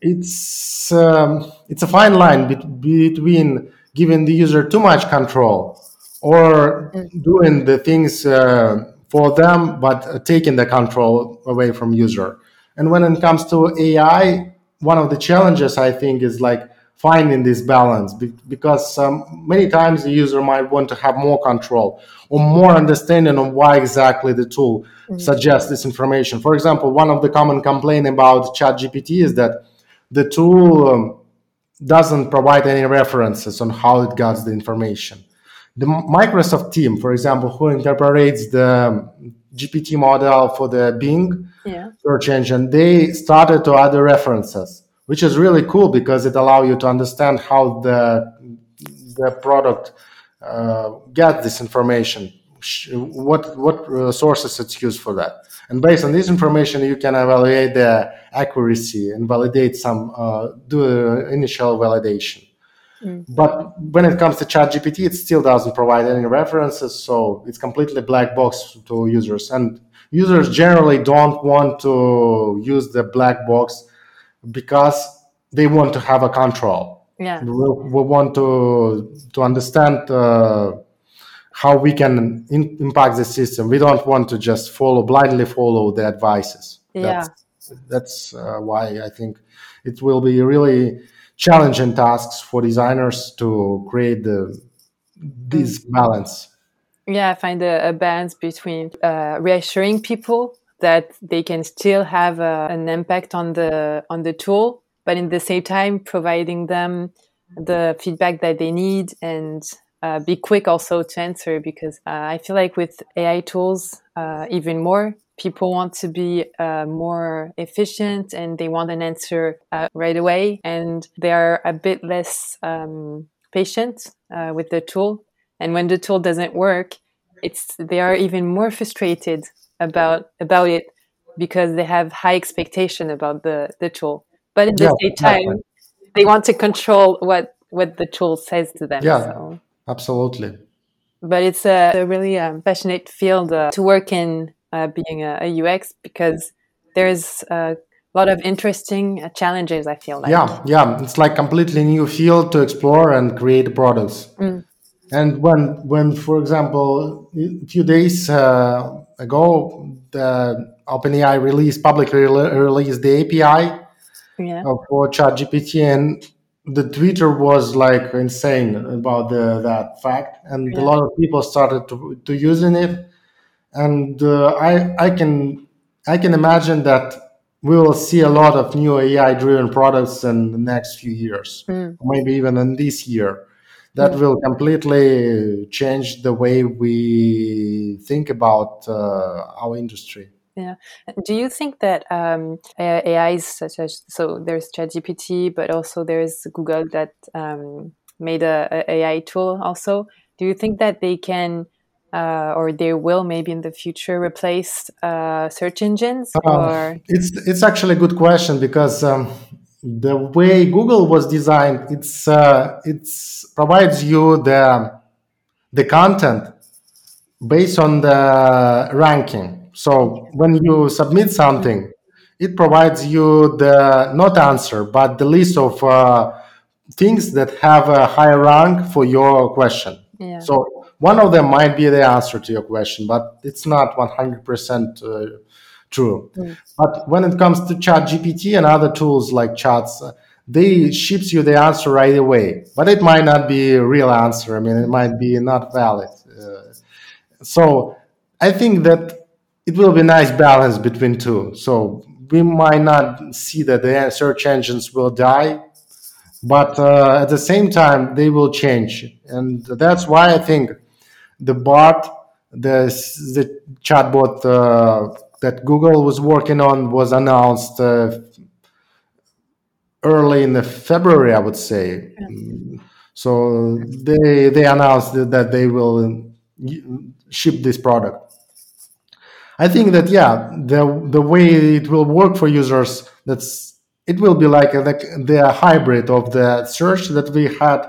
it's um, it's a fine line be- between giving the user too much control or doing the things uh, for them but taking the control away from user. And when it comes to AI, one of the challenges I think is like finding this balance because um, many times the user might want to have more control or more understanding on why exactly the tool mm-hmm. suggests this information. For example, one of the common complaints about ChatGPT is that the tool um, doesn't provide any references on how it got the information. The Microsoft team, for example, who incorporates the GPT model for the Bing yeah. search engine, they started to add the references which is really cool because it allows you to understand how the the product uh, get this information, what what uh, sources it's used for that, and based on this information, you can evaluate the accuracy and validate some uh, do initial validation. Mm. But when it comes to ChatGPT, it still doesn't provide any references, so it's completely black box to users. And users generally don't want to use the black box because they want to have a control. Yeah, we, we want to to understand uh, how we can in, impact the system. We don't want to just follow blindly follow the advices. Yeah, that's, that's uh, why I think it will be really challenging tasks for designers to create the this balance. Yeah, find a, a balance between uh, reassuring people that they can still have a, an impact on the on the tool, but in the same time providing them the feedback that they need and uh, be quick also to answer because uh, I feel like with AI tools, uh, even more, people want to be uh, more efficient and they want an answer uh, right away. And they are a bit less um, patient uh, with the tool. And when the tool doesn't work it's they are even more frustrated about about it because they have high expectation about the the tool but at the yeah, same time they want to control what what the tool says to them yeah so. absolutely but it's a, a really um, passionate field uh, to work in uh, being a, a, UX because there's a lot of interesting uh, challenges. I feel like. Yeah, yeah, it's like completely new field to explore and create products. Mm. And when, when, for example, a few days uh, ago, the OpenAI released publicly released the API yeah. for ChatGPT, and the Twitter was like insane about the, that fact, and yeah. a lot of people started to, to using it and uh, I I can I can imagine that we will see a lot of new AI driven products in the next few years, mm. maybe even in this year. That will completely change the way we think about uh, our industry. Yeah. Do you think that um, AIs such as so there's ChatGPT, but also there's Google that um, made a, a AI tool also. Do you think that they can uh, or they will maybe in the future replace uh, search engines? Uh, it's it's actually a good question because um, the way Google was designed, it's uh, it's provides you the the content based on the ranking. So when you submit something, it provides you the not answer but the list of uh, things that have a higher rank for your question. Yeah. So one of them might be the answer to your question, but it's not 100% uh, true. But when it comes to ChatGPT and other tools like Chats, uh, they ships you the answer right away, but it might not be a real answer. I mean, it might be not valid. Uh, so I think that it will be a nice balance between two. So we might not see that the search engines will die, but uh, at the same time they will change, and that's why I think the bot, the the chatbot uh, that Google was working on was announced uh, early in the February, I would say. So they they announced that they will ship this product. I think that yeah, the the way it will work for users, that's it will be like a, the hybrid of the search that we had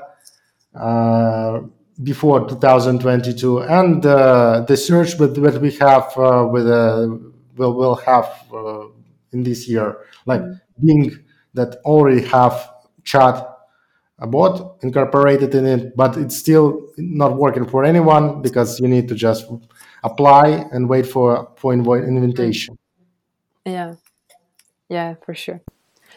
uh, before 2022 and uh, the search that, that we have uh, with uh, will will have uh, in this year like mm-hmm. Bing that already have chat bot incorporated in it but it's still not working for anyone because you need to just apply and wait for invitation yeah yeah for sure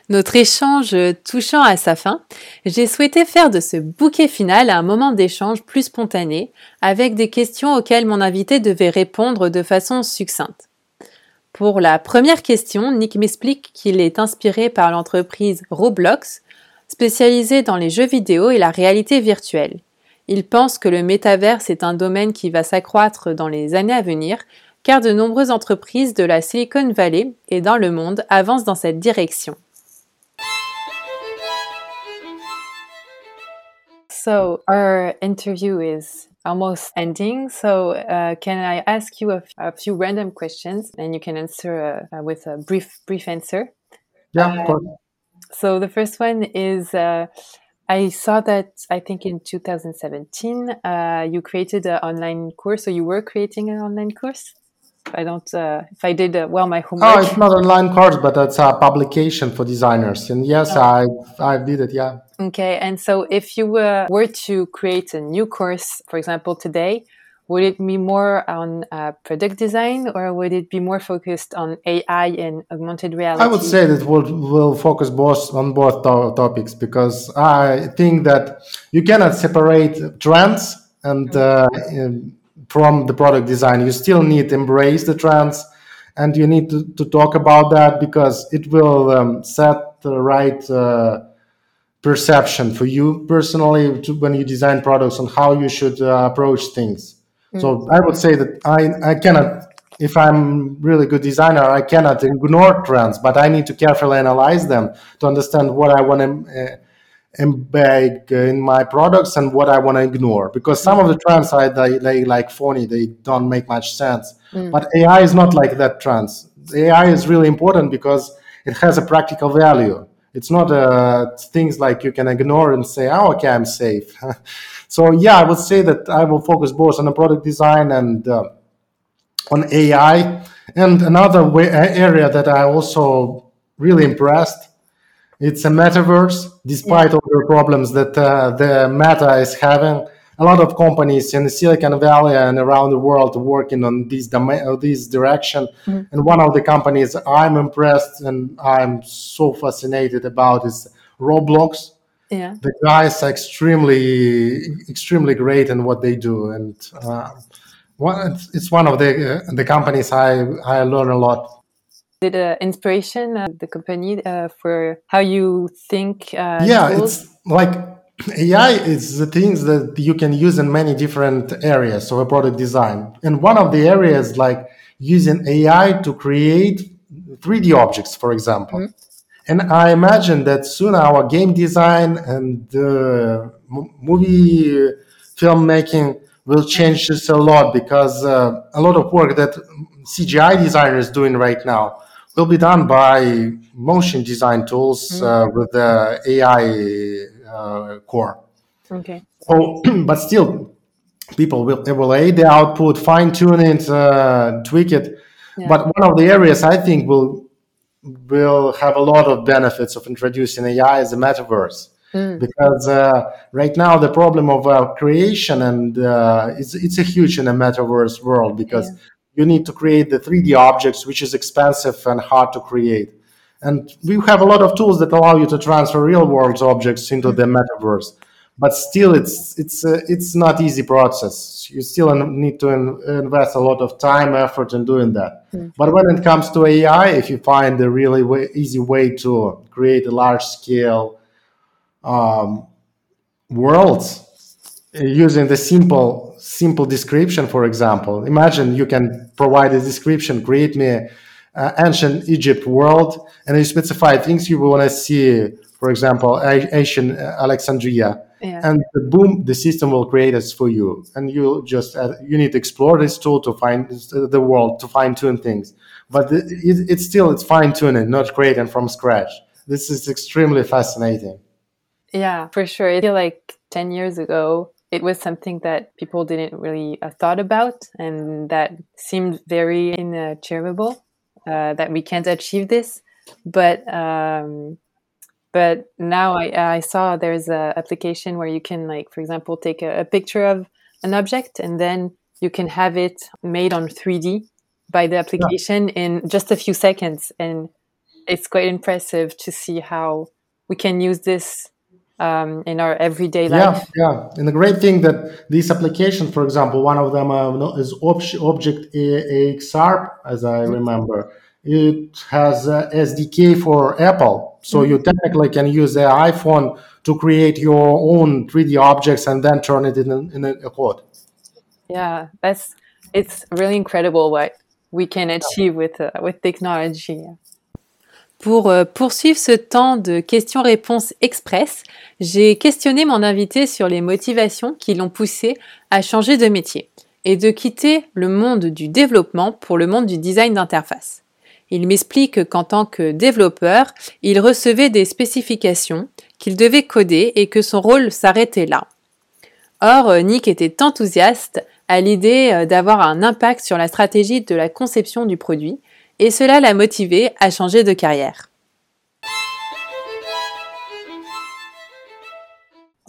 Notre échange touchant à sa fin, j'ai souhaité faire de ce bouquet final un moment d'échange plus spontané, avec des questions auxquelles mon invité devait répondre de façon succincte. Pour la première question, Nick m'explique qu'il est inspiré par l'entreprise Roblox, spécialisée dans les jeux vidéo et la réalité virtuelle. Il pense que le métaverse est un domaine qui va s'accroître dans les années à venir, car de nombreuses entreprises de la Silicon Valley et dans le monde avancent dans cette direction. So our interview is almost ending. So uh, can I ask you a, few random questions, and you can answer uh, with a brief brief answer? Yeah, of course. So the first one is, uh, I saw that I think in 2017 uh, you created an online course, or you were creating an online course. If I don't, uh, if I did uh, well my homework. Oh, it's not an online course, but it's a publication for designers. And yes, oh. I I did it. Yeah. Okay, and so if you were were to create a new course, for example, today, would it be more on uh, product design or would it be more focused on AI and augmented reality? I would say that we'll, we'll focus both on both to- topics because I think that you cannot separate trends and uh, from the product design. You still need to embrace the trends and you need to, to talk about that because it will um, set the right uh, perception for you personally to, when you design products on how you should uh, approach things. Mm. So I would say that I, I cannot, if I'm really good designer, I cannot ignore trends, but I need to carefully analyze them to understand what I want to uh, embed in my products and what I want to ignore. Because some of the trends are they, they like phony, they don't make much sense. Mm. But AI is not like that trends. AI is really important because it has a practical value. It's not uh, things like you can ignore and say, "Oh, okay, I'm safe." <laughs> So yeah, I would say that I will focus both on the product design and uh, on AI. And another way, area that I also really impressed, it's a metaverse. Despite all the problems that uh, the Meta is having, a lot of companies in Silicon Valley and around the world working on this domain, this direction. Mm-hmm. And one of the companies I'm impressed and I'm so fascinated about is Roblox yeah the guys are extremely extremely great in what they do and uh, one, it's one of the uh, the companies i i learn a lot did uh, inspiration uh, the company uh, for how you think uh, yeah tools? it's like ai is the things that you can use in many different areas of a product design and one of the areas like using ai to create 3d objects for example mm-hmm and I imagine that soon our game design and uh, movie filmmaking will change this a lot because uh, a lot of work that CGI designers doing right now will be done by motion design tools mm-hmm. uh, with the AI uh, core. Okay. So, <clears throat> but still, people will evaluate the output, fine tune it, uh, tweak it. Yeah. But one of the areas I think will will have a lot of benefits of introducing AI as a metaverse. Mm. Because uh, right now the problem of uh, creation and uh, it's it's a huge in a metaverse world because yeah. You need to create the 3D objects, which is expensive and hard to create. And we have a lot of tools that allow you to transfer real world objects into the metaverse but still it's it's uh, it's not easy process you still need to in, invest a lot of time effort in doing that mm. but when it comes to ai if you find a really way, easy way to create a large scale um, worlds uh, using the simple simple description for example. Imagine you can provide a description create me uh, ancient egypt world and you specify things you want to see for example ancient alexandria. Yeah. and the boom the system will create this for you. And you just uh, you need to explore this tool to find the world to fine tune things. But it, it's still it's fine tuning not creating from scratch. This is extremely fascinating. Yeah for sure. I feel like 10 years ago it was something that people didn't really uh, thought about and that seemed very inachievable uh, that we can't achieve this but um, but now I, I saw there's a application where you can like for example take a, a picture of an object and then you can have it made on 3d by the application yeah. in just a few seconds and it's quite impressive to see how we can use this um, in our everyday life. Yeah, yeah. And the great thing that these applications, for example, one of them uh, is Object AXR, as I mm-hmm. remember. It has a SDK for Apple, so you technically can use the iPhone to create your own 3D objects and then turn it in a, in a code. Yeah, that's it's really incredible what we can achieve with uh, with technology. Pour euh, poursuivre ce temps de questions-réponses express, j'ai questionné mon invité sur les motivations qui l'ont poussé à changer de métier et de quitter le monde du développement pour le monde du design d'interface. Il m'explique qu'en tant que développeur, il recevait des spécifications qu'il devait coder et que son rôle s'arrêtait là. Or, Nick était enthousiaste à l'idée d'avoir un impact sur la stratégie de la conception du produit et cela l'a motivé à changer de carrière.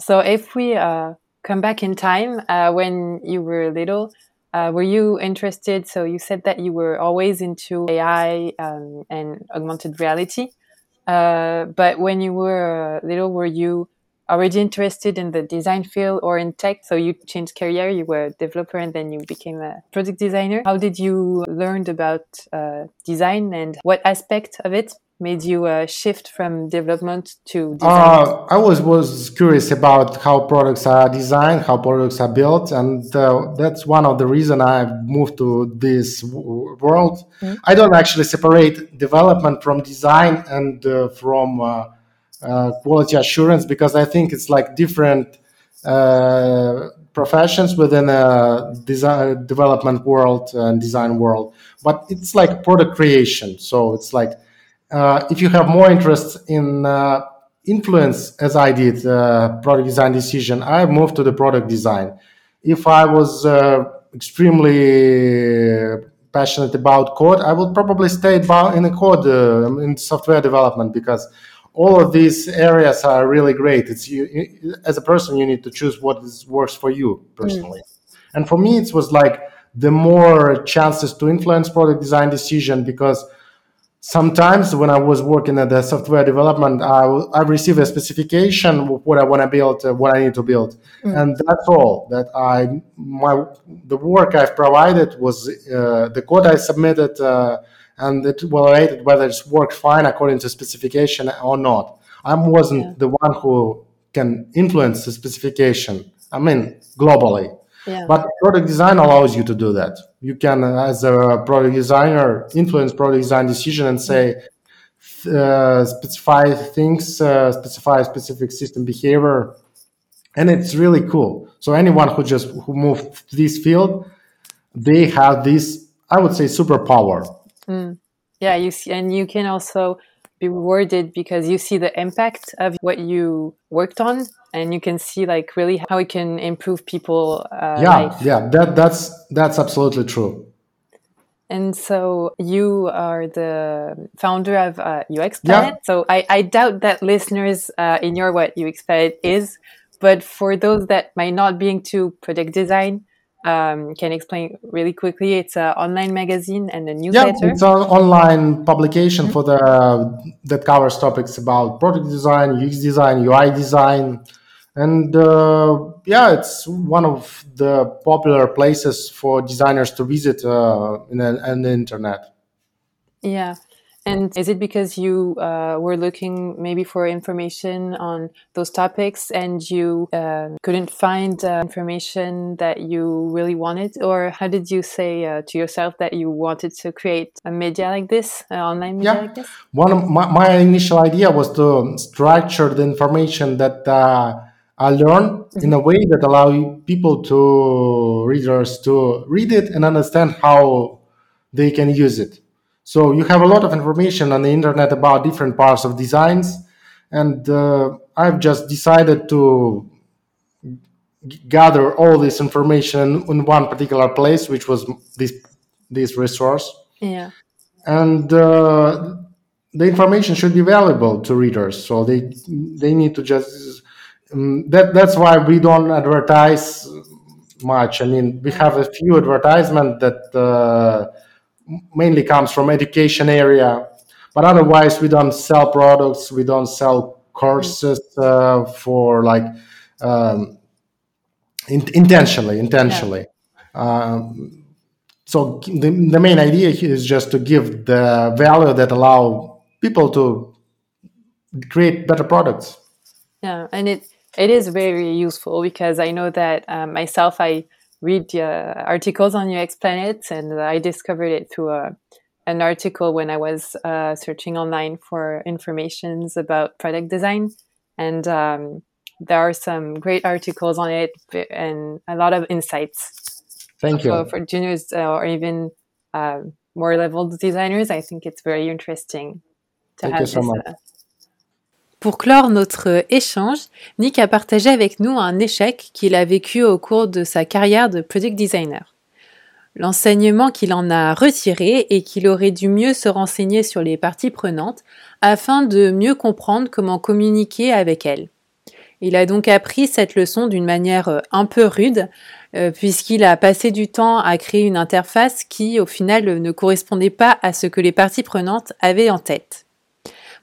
So if we uh, come back in time uh, when you were little, uh, were you interested? So you said that you were always into AI um, and augmented reality. Uh, but when you were little, were you already interested in the design field or in tech? So you changed career, you were a developer and then you became a product designer. How did you learn about uh, design and what aspect of it made you uh, shift from development to design? Uh, I was was curious about how products are designed, how products are built, and uh, that's one of the reason I moved to this world. Mm-hmm. I don't actually separate development from design and uh, from uh, quality assurance because I think it's like different professions within a design development world and design world, but it's like product creation. So it's like uh, if you have more interest in uh, influence, as I did, uh, product design decision, I moved to the product design. If I was uh, extremely passionate about code, I would probably stay in the code uh, in software development because all of these areas are really great. It's you, as a person, you need to choose what is, works for you personally. Mm. And for me, it was like the more chances to influence product design decision because sometimes when I was working at the software development, I, I receive a specification of what I want to build, uh, what I need to build, mm. and that's all. That I my the work I've provided was uh, the code I submitted, uh, and it evaluated whether it's worked fine according to specification or not. I wasn't yeah. the one who can influence the specification. I mean, globally. Yeah. But product design allows you to do that. You can, as a product designer, influence product design decision and say, uh, specify things, uh, specify specific system behavior, and it's really cool. So anyone who just who moved to this field, they have this, I would say, superpower. Mm. Yeah, you see, and you can also be rewarded because you see the impact of what you worked on and you can see like really how it can improve people uh, yeah life. yeah that that's that's absolutely true and so you are the founder of uh, UX Planet. Yeah. So I, I doubt that listeners uh, in your what UX Planet is, but for those that might not be into product design, um, can explain really quickly. It's an online magazine and a newsletter. Yeah, it's an online publication mm-hmm. for the that covers topics about product design, UX design, UI design, and uh, yeah, it's one of the popular places for designers to visit uh, in, a, in the internet. Yeah, and is it because you uh, were looking maybe for information on those topics and you uh, couldn't find uh, information that you really wanted? Or how did you say uh, to yourself that you wanted to create a media like this, an online media yeah. like this? One of my, my, initial idea was to structure the information that uh, I learned mm-hmm. in a way that allow people to readers to read it and understand how they can use it. So you have a lot of information on the internet about different parts of designs, and uh, I've just decided to gather all this information in one particular place, which was this this resource. Yeah. And uh, the information should be valuable to readers, so they they need to just um, that that's why we don't advertise much. I mean, we have a few advertisement that. Uh, mainly comes from education area but otherwise we don't sell products we don't sell courses uh, for like um, in, intentionally intentionally yeah. um, so the, the main idea is just to give the value that allow people to create better products yeah and it it is very useful because i know that um, myself i read uh, articles on UX Planet, and I discovered it through a, uh, an article when I was uh, searching online for informations about product design. And um, there are some great articles on it and a lot of insights. Thank you. So for juniors uh, or even uh, more level designers, I think it's very interesting to Thank have you so this, much. Pour clore notre échange, Nick a partagé avec nous un échec qu'il a vécu au cours de sa carrière de product designer. L'enseignement qu'il en a retiré est qu'il aurait dû mieux se renseigner sur les parties prenantes afin de mieux comprendre comment communiquer avec elles. Il a donc appris cette leçon d'une manière euh, un peu rude, euh, puisqu'il a passé du temps à créer une interface qui, au final, ne correspondait pas à ce que les parties prenantes avaient en tête.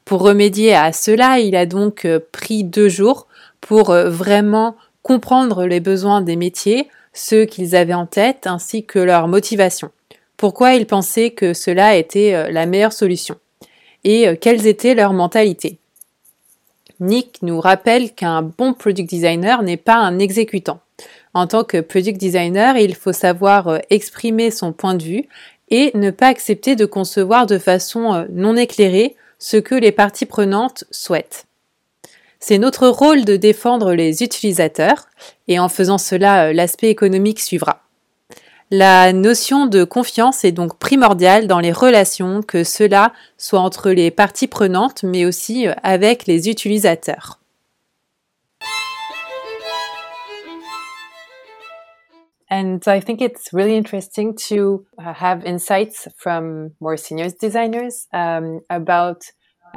Pour remédier à cela, il a donc euh, pris deux jours pour vraiment comprendre les besoins des métiers, ceux qu'ils avaient en tête, ainsi que leur motivation. Pourquoi il pensait que cela était la meilleure solution et quelles étaient leurs mentalités. Nick nous rappelle qu'un bon product designer n'est pas un exécutant. En tant que product designer, il faut savoir euh, exprimer son point de vue et ne pas accepter de concevoir de façon euh, non éclairée ce que les parties prenantes souhaitent. C'est notre rôle de défendre les utilisateurs et en faisant cela, euh, l'aspect économique suivra. La notion de confiance est donc primordiale dans les relations, que cela soit entre les parties prenantes, mais aussi euh, avec les utilisateurs. And I think it's really interesting to uh, have insights from more senior designers um, about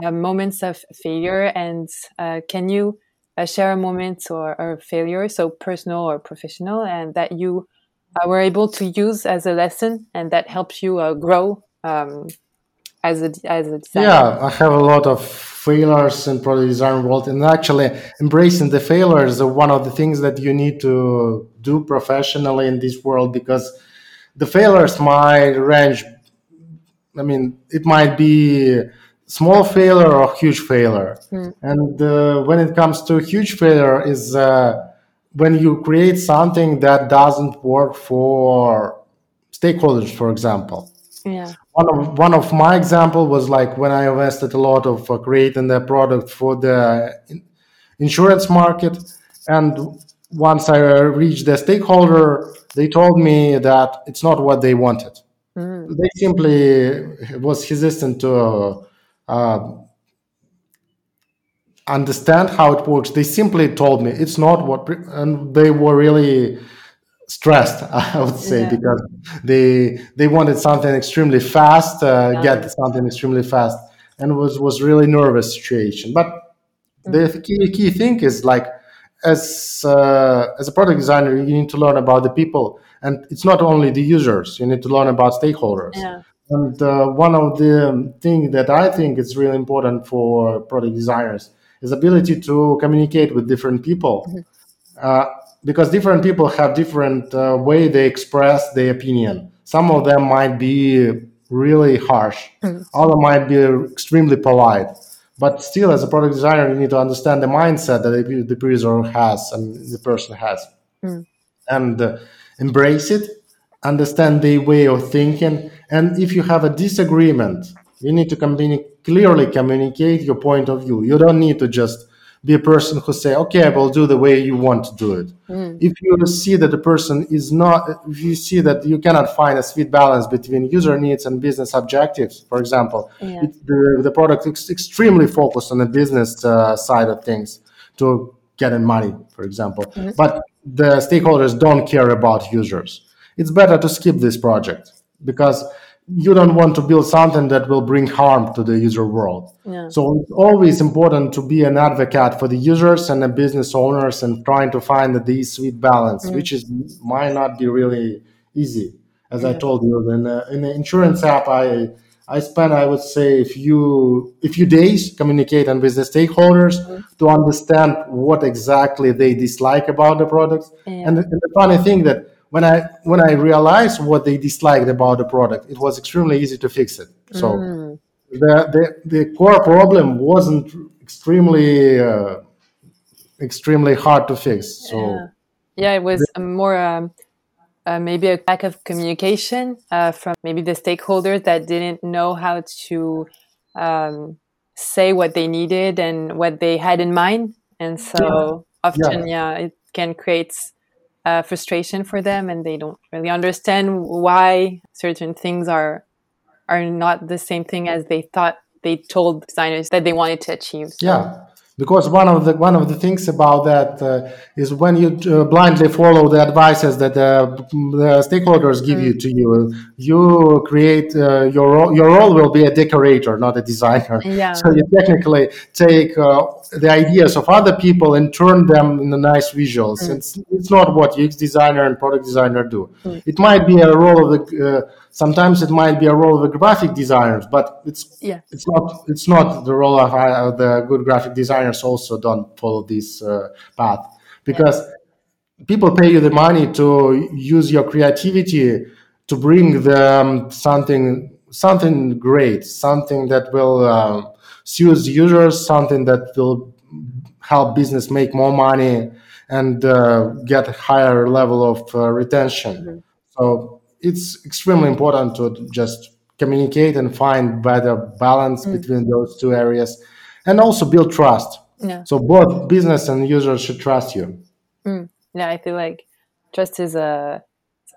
uh, moments of failure. And uh, can you uh, share a moment or, or failure, so personal or professional, and that you uh, were able to use as a lesson and that helps you uh, grow um, as a as a designer? Yeah, I have a lot of failures in product design world, and actually embracing the failures are one of the things that you need to do professionally in this world because the failures might range. I mean, it might be small failure or huge failure, mm. and uh, when it comes to huge failure, is uh, when you create something that doesn't work for stakeholders, for example. Yeah. One of one of my example was like when I invested a lot of uh, creating the product for the insurance market, and once I reached the stakeholder, they told me that it's not what they wanted. Mm. They simply was hesitant to uh, understand how it works. They simply told me it's not what, and they were really stressed. <laughs> I would say yeah. because they they wanted something extremely fast, uh, yeah. get something extremely fast, and it was was really nervous situation. But mm-hmm. the key key thing is like as uh, as a product designer, you need to learn about the people, and it's not only the users. You need to learn about stakeholders. Yeah. And uh, one of the things that I think is really important for product designers is ability to communicate with different people mm-hmm. uh, because different people have different uh, way they express their opinion some of them might be really harsh mm-hmm. other might be extremely polite but still as a product designer you need to understand the mindset that the user has and the person has mm. and uh, embrace it understand their way of thinking and if you have a disagreement you need to communi- clearly communicate your point of view. You don't need to just be a person who say, "Okay, I will do the way you want to do it." Mm. If you see that the person is not, if you see that you cannot find a sweet balance between user needs and business objectives, for example, yeah. it, the, the product is extremely focused on the business uh, side of things to get in money, for example, mm-hmm. but the stakeholders don't care about users. It's better to skip this project because you don't want to build something that will bring harm to the user world. Yeah. So it's always important to be an advocate for the users and the business owners and trying to find the sweet balance, mm. which is might not be really easy. As yeah. I told you, in, a, in the insurance app, I I spent I would say a few a few days communicating with the stakeholders mm-hmm. to understand what exactly they dislike about the products. Yeah. And, and the funny thing that when I when I realized what they disliked about the product, it was extremely easy to fix it. So mm. the, the the core problem wasn't extremely uh, extremely hard to fix. So yeah, yeah it was more um, uh, maybe a lack of communication uh, from maybe the stakeholders that didn't know how to um, say what they needed and what they had in mind, and so yeah. often yeah. yeah it can create uh, frustration for them and they don't really understand why certain things are are not the same thing as they thought they told designers that they wanted to achieve so. yeah because one of the one of the things about that uh, is when you uh, blindly follow the advices that uh, the stakeholders give mm. you to you you create uh, your role your role will be a decorator not a designer yeah. so you technically take uh, the ideas of other people and turn them in into nice visuals mm. it's, it's not what ux designer and product designer do mm. it might be a role of the uh, sometimes it might be a role of the graphic designers but it's yeah. it's not it's not the role of the good graphic designers also don't follow this uh, path because yeah. people pay you the money to use your creativity to bring them something something great something that will um, suit users something that will help business make more money and uh, get a higher level of uh, retention mm-hmm. so it's extremely important to just communicate and find better balance mm-hmm. between those two areas and also build trust. Yeah. So both business and users should trust you. Mm. Yeah, I feel like trust is a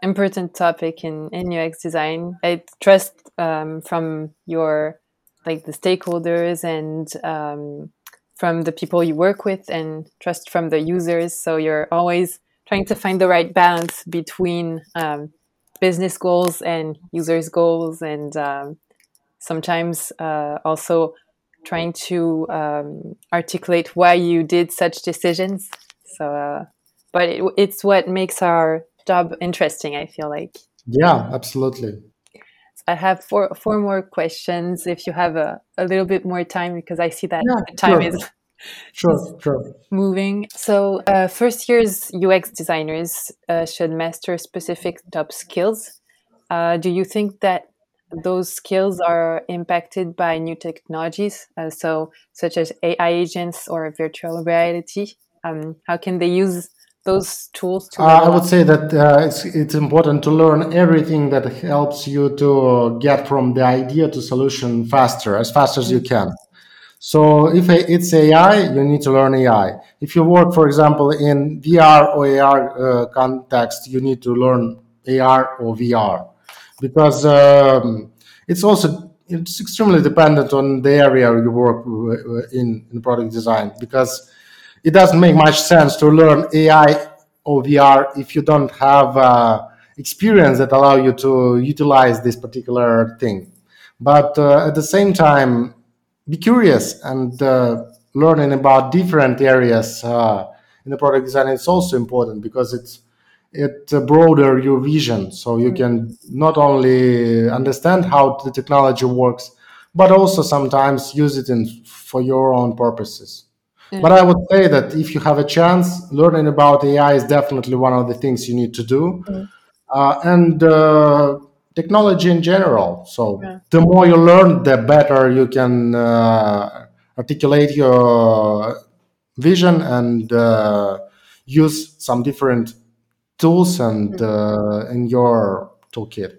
important topic in, in UX design. I trust um, from your like the stakeholders and um, from the people you work with, and trust from the users. So you're always trying to find the right balance between um, business goals and users' goals, and um, sometimes uh, also trying to um, articulate why you did such decisions. So, uh, but it, it's what makes our job interesting. I feel like. Yeah, absolutely. I have four four more questions. If you have a, a little bit more time, because I see that yeah, time sure. is sure, sure. moving. So, uh, first years UX designers uh, should master specific top skills. Uh, do you think that those skills are impacted by new technologies, uh, so such as AI agents or virtual reality. Um, how can they use those tools to? I would say that uh, it's it's important to learn everything that helps you to get from the idea to solution faster, as fast as you mm-hmm. can. So if it's AI, you need to learn AI. If you work, for example, in VR or AR uh, context, you need to learn AR or VR because um, it's also it's extremely dependent on the area you work in in product design because it doesn't make much sense to learn AI or VR if you don't have uh, experience that allow you to utilize this particular thing. But uh, at the same time, be curious and uh, learning about different areas uh, in the product design is also important because it's it broader your vision so you mm. can not only understand how the technology works but also sometimes use it in for your own purposes mm. but i would say that if you have a chance learning about ai is definitely one of the things you need to do mm. uh, and uh, technology in general so yeah. the more you learn the better you can uh, articulate your vision and uh, use some different tools and mm-hmm. uh, in your toolkit.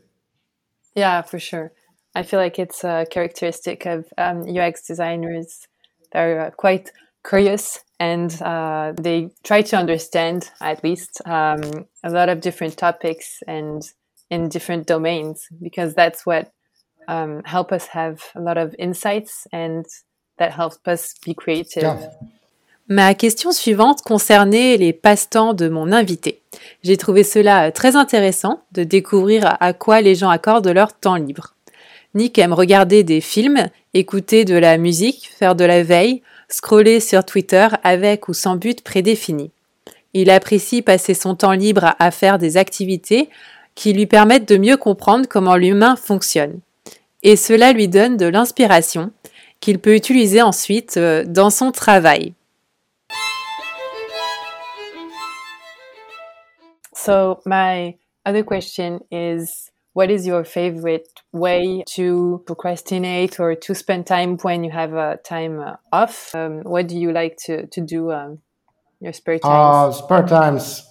Yeah, for sure. I feel like it's a characteristic of um, UX designers. They're uh, quite curious and uh, they try to understand, at least, um, a lot of different topics and in different domains because that's what um, help us have a lot of insights and that helps us be creative. Yeah. Ma question suivante concernait les passe-temps de mon invité. J'ai trouvé cela très intéressant de découvrir à quoi les gens accordent leur temps libre. Nick aime regarder des films, écouter de la musique, faire de la veille, scroller sur Twitter avec ou sans but prédéfini. Il apprécie passer son temps libre à faire des activités qui lui permettent de mieux comprendre comment l'humain fonctionne. Et cela lui donne de l'inspiration qu'il peut utiliser ensuite euh, dans son travail. So my other question is what is your favorite way to procrastinate or to spend time when you have a time uh, off? Um, what do you like to, to do um, your spare time? Uh, spare times,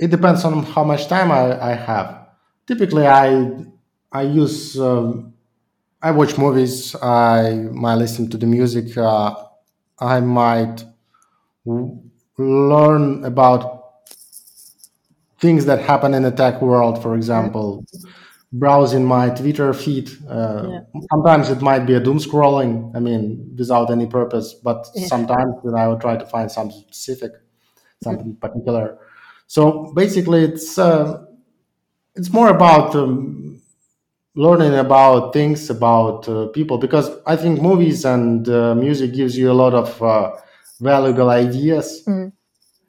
it depends on how much time I, I have. Typically, I I use um, I watch movies. I might listen to the music. Uh, I might learn about things that happen in the tech world, for example, browsing my Twitter feed. Uh, yeah. Sometimes it might be a doom scrolling. I mean, without any purpose. But yeah. sometimes I will try to find something specific, something mm-hmm. particular. So basically, it's uh, it's more about um, learning about things about uh, people because I think movies and uh, music gives you a lot of uh, valuable ideas. Mm.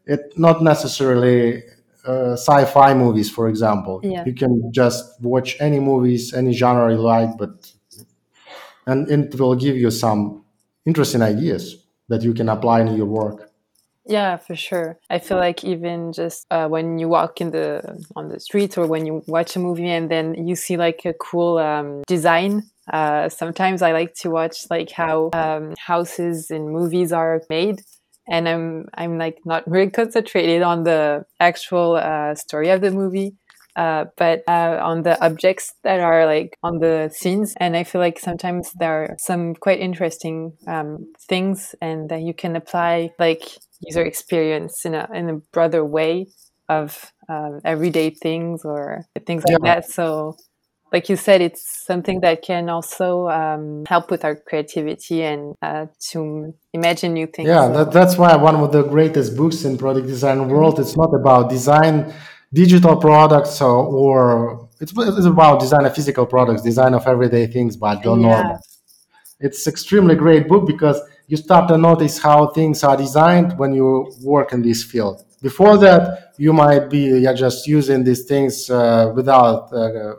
It not necessarily uh, sci-fi movies, for example. Yeah. You can just watch any movies, any genre you like, but and it will give you some interesting ideas that you can apply in your work. Yeah, for sure. I feel like even just uh, when you walk in the on the street or when you watch a movie and then you see like a cool um, design. Uh, sometimes I like to watch like how um, houses in movies are made and I'm I'm like not <laughs> really concentrated on the actual uh, story of the movie, uh, but uh, on the objects that are like on the scenes. And I feel like sometimes there are some quite interesting um, things, and that you can apply like user experience in a in a broader way of um, everyday things or things like yeah. that. So like you said, it's something that can also um, help with our creativity and uh, to imagine new things. Yeah, that, that's why one of the greatest books in product design world. It's not about design digital products or, or it's, it's about design of physical products, design of everyday things, but don't yeah. know. It's extremely great book because you start to notice how things are designed when you work in this field. Before that, you might be just using these things uh, without uh,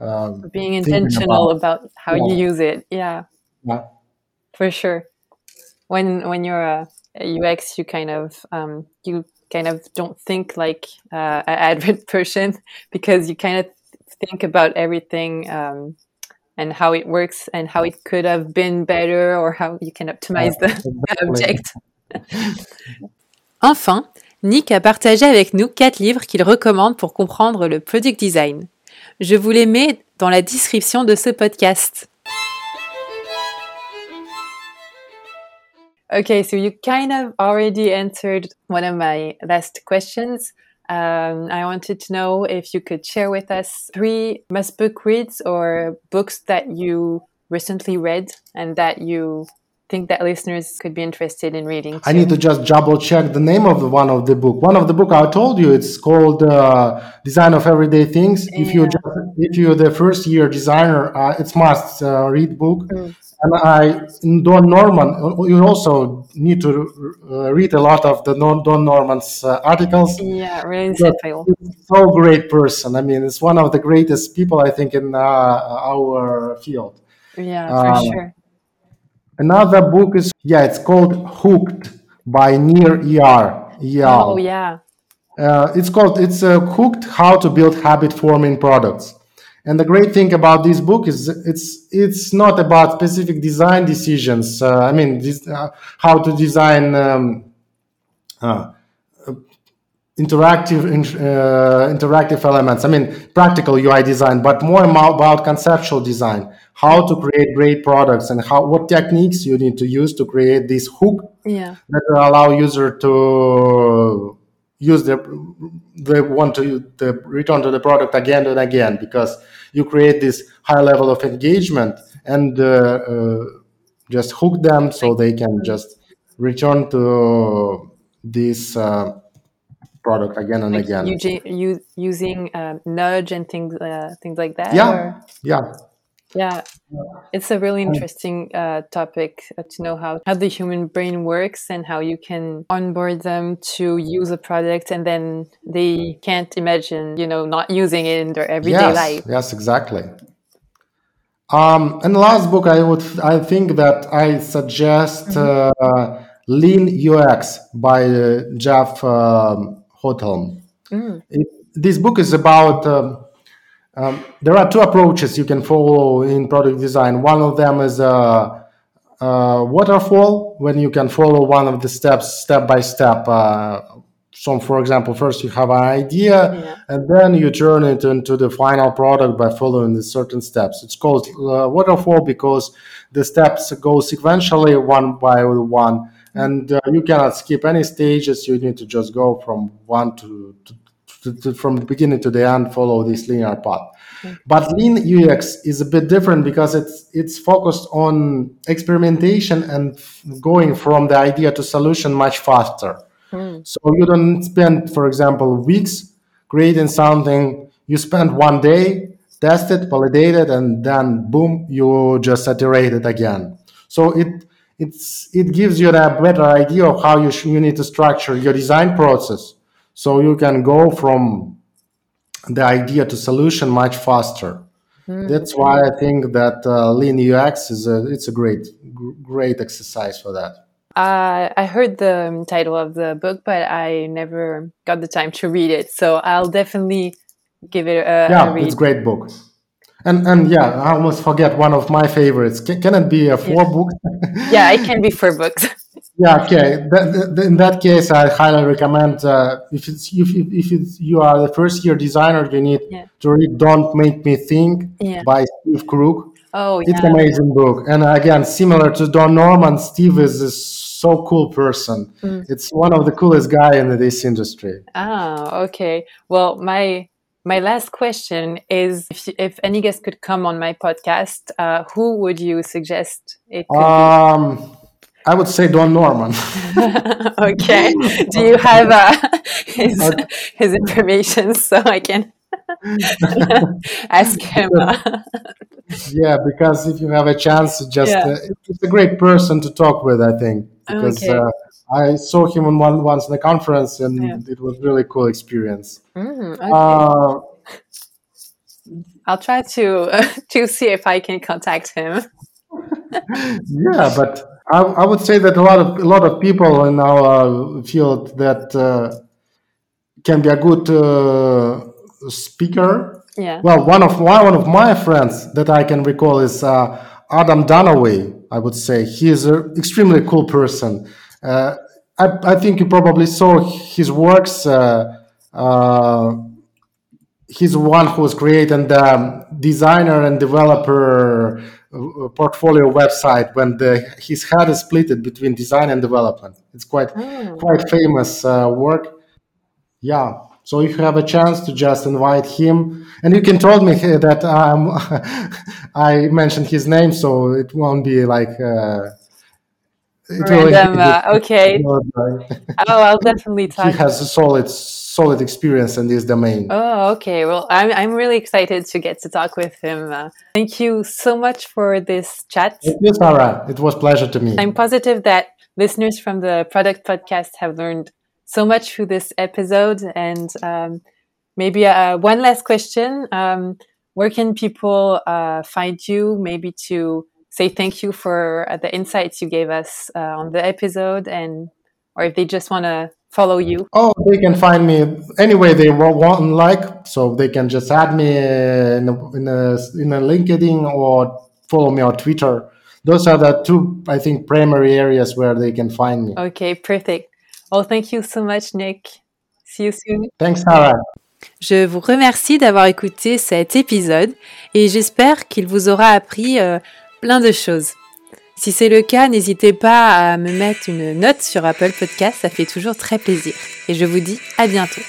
um, being intentional about, about how yeah. you use it yeah yeah for sure when when you're a, a ux you kind of um, you kind of don't think like uh, an <laughs> advert person because you kind of think about everything um, and how it works and how it could have been better or how you can optimize the <laughs> object. enfin, Nick a partagé avec nous quatre livres qu'il recommande pour comprendre le product design. Je vous les mets dans la description de ce podcast. Okay, so you kind of already answered one of my last questions. Um, I wanted to know if you could share with us three must book reads or books that you recently read and that you think that listeners could be interested in reading? Too? I need to just double check the name of the one of the book. One of the book I told you it's called uh, Design of Everyday Things. Yeah. If you just, if you're the first year designer, uh, it's must uh, read book. Mm. And I Don Norman, you also need to uh, read a lot of the Don Norman's uh, articles. Yeah, really insightful. So great person. I mean, it's one of the greatest people I think in uh, our field. Yeah, for um, sure Another book is yeah, it's called Hooked by Nir Eyal. Oh yeah. Uh, it's called it's uh, Hooked: How to Build Habit-Forming Products. And the great thing about this book is it's it's not about specific design decisions. Uh, I mean, this, uh, how to design um, uh, interactive uh, interactive elements. I mean, practical UI design, but more about conceptual design how to create great products and how what techniques you need to use to create this hook yeah. that will allow user to use the they want to the return to the product again and again because you create this high level of engagement and uh, uh, just hook them so they can just return to this uh, product again and like again. Using, using um, nudge and things uh, things like that. Yeah, or? yeah. Yeah, it's a really interesting uh, topic uh, to know how, how the human brain works and how you can onboard them to use a product and then they can't imagine, you know, not using it in their everyday yes, life. Yes, exactly. Um, and the last book, I would, I think that I suggest mm-hmm. uh, Lean UX by uh, Jeff um, Gothelf. Mm. It, this book is about um, um, there are two approaches you can follow in product design. One of them is a, a waterfall, when you can follow one of the steps step by step. Uh, so, for example, first you have an idea, yeah. and then you turn it into the final product by following the certain steps. It's called uh, waterfall because the steps go sequentially, one by one, and uh, you cannot skip any stages. You need to just go from one to, to to, to, from the beginning to the end follow this linear path. But lean UX is a bit different because it's it's focused on experimentation and going from the idea to solution much faster. Mm. So you don't spend, for example, weeks creating something. You spend one day, test it, validate it, and then boom, you just iterate it again. So it it's it gives you a better idea of how you sh- you need to structure your design process, so you can go from the idea to solution much faster. Mm-hmm. That's why I think that uh, Lean UX is a it's a great great exercise for that. Uh, I heard the title of the book, but I never got the time to read it. So I'll definitely give it a, yeah, a read. it's a great book. And and yeah, I almost forget one of my favorites. Can, can it be a four yeah. book? yeah, it <laughs> can be four books. Yeah, okay. That, that, in that case, I highly recommend uh, if it's if if it's, you are the first year designer, you need yeah. to read "Don't Make Me Think" yeah. by Steve Krug. Oh, it's an amazing book. And again, similar to Don Norman, Steve is a so cool person. Mm. It's one of the coolest guy in this industry. Ah, okay. Well, my my last question is if, if any guest could come on my podcast, uh, who would you suggest it could um, be? I would say Don Norman. <laughs> okay. Do you have uh, <laughs> his, his information <laughs> so I can ask him? yeah, because if you have a chance, just yeah. uh, it's a great person to talk with, I think. Because okay. uh, I saw him on one once in a conference, and yeah. it was really cool experience. Mm, okay. uh, I'll try to uh, to see if I can contact him. yeah, but I, I, would say that a lot of a lot of people in our field that uh, can be a good uh, speaker. Yeah. Well, one of one of my friends that I can recall is uh, Adham Dannaway. I would say he is an extremely cool person uh, I, I, think you probably saw his works. Uh, uh, he's one who's created the designer and developer portfolio website when the his head is split between design and development. It's quite oh. quite famous uh, work. Yeah. So if you have a chance to just invite him, and you can told me that um, <laughs> I mentioned his name, so it won't be like uh, Random. Uh, okay. <laughs> oh, I'll definitely talk. He has a solid, solid experience in this domain. Oh, okay. Well, I'm I'm really excited to get to talk with him. Uh, thank you so much for this chat. Thank you, Sarah. It was pleasure to me. I'm positive that listeners from the Product Podcast have learned so much through this episode. And um, maybe uh, one last question: um, Where can people uh, find you? Maybe to say thank you for uh, the insights you gave us uh, on the episode and or if they just want to follow you. Oh they can find me any way they want and like so they can just add me in a, in a, in a linkedin or follow me on twitter. Those are the two i think primary areas where they can find me. Okay perfect. Well thank you so much nick. See you soon. Thanks sarah. Je vous remercie d'avoir écouté cet épisode et j'espère qu'il vous aura appris euh, plein de choses. Si c'est le cas, n'hésitez pas à me mettre une note sur Apple Podcast, ça fait toujours très plaisir. Et je vous dis à bientôt.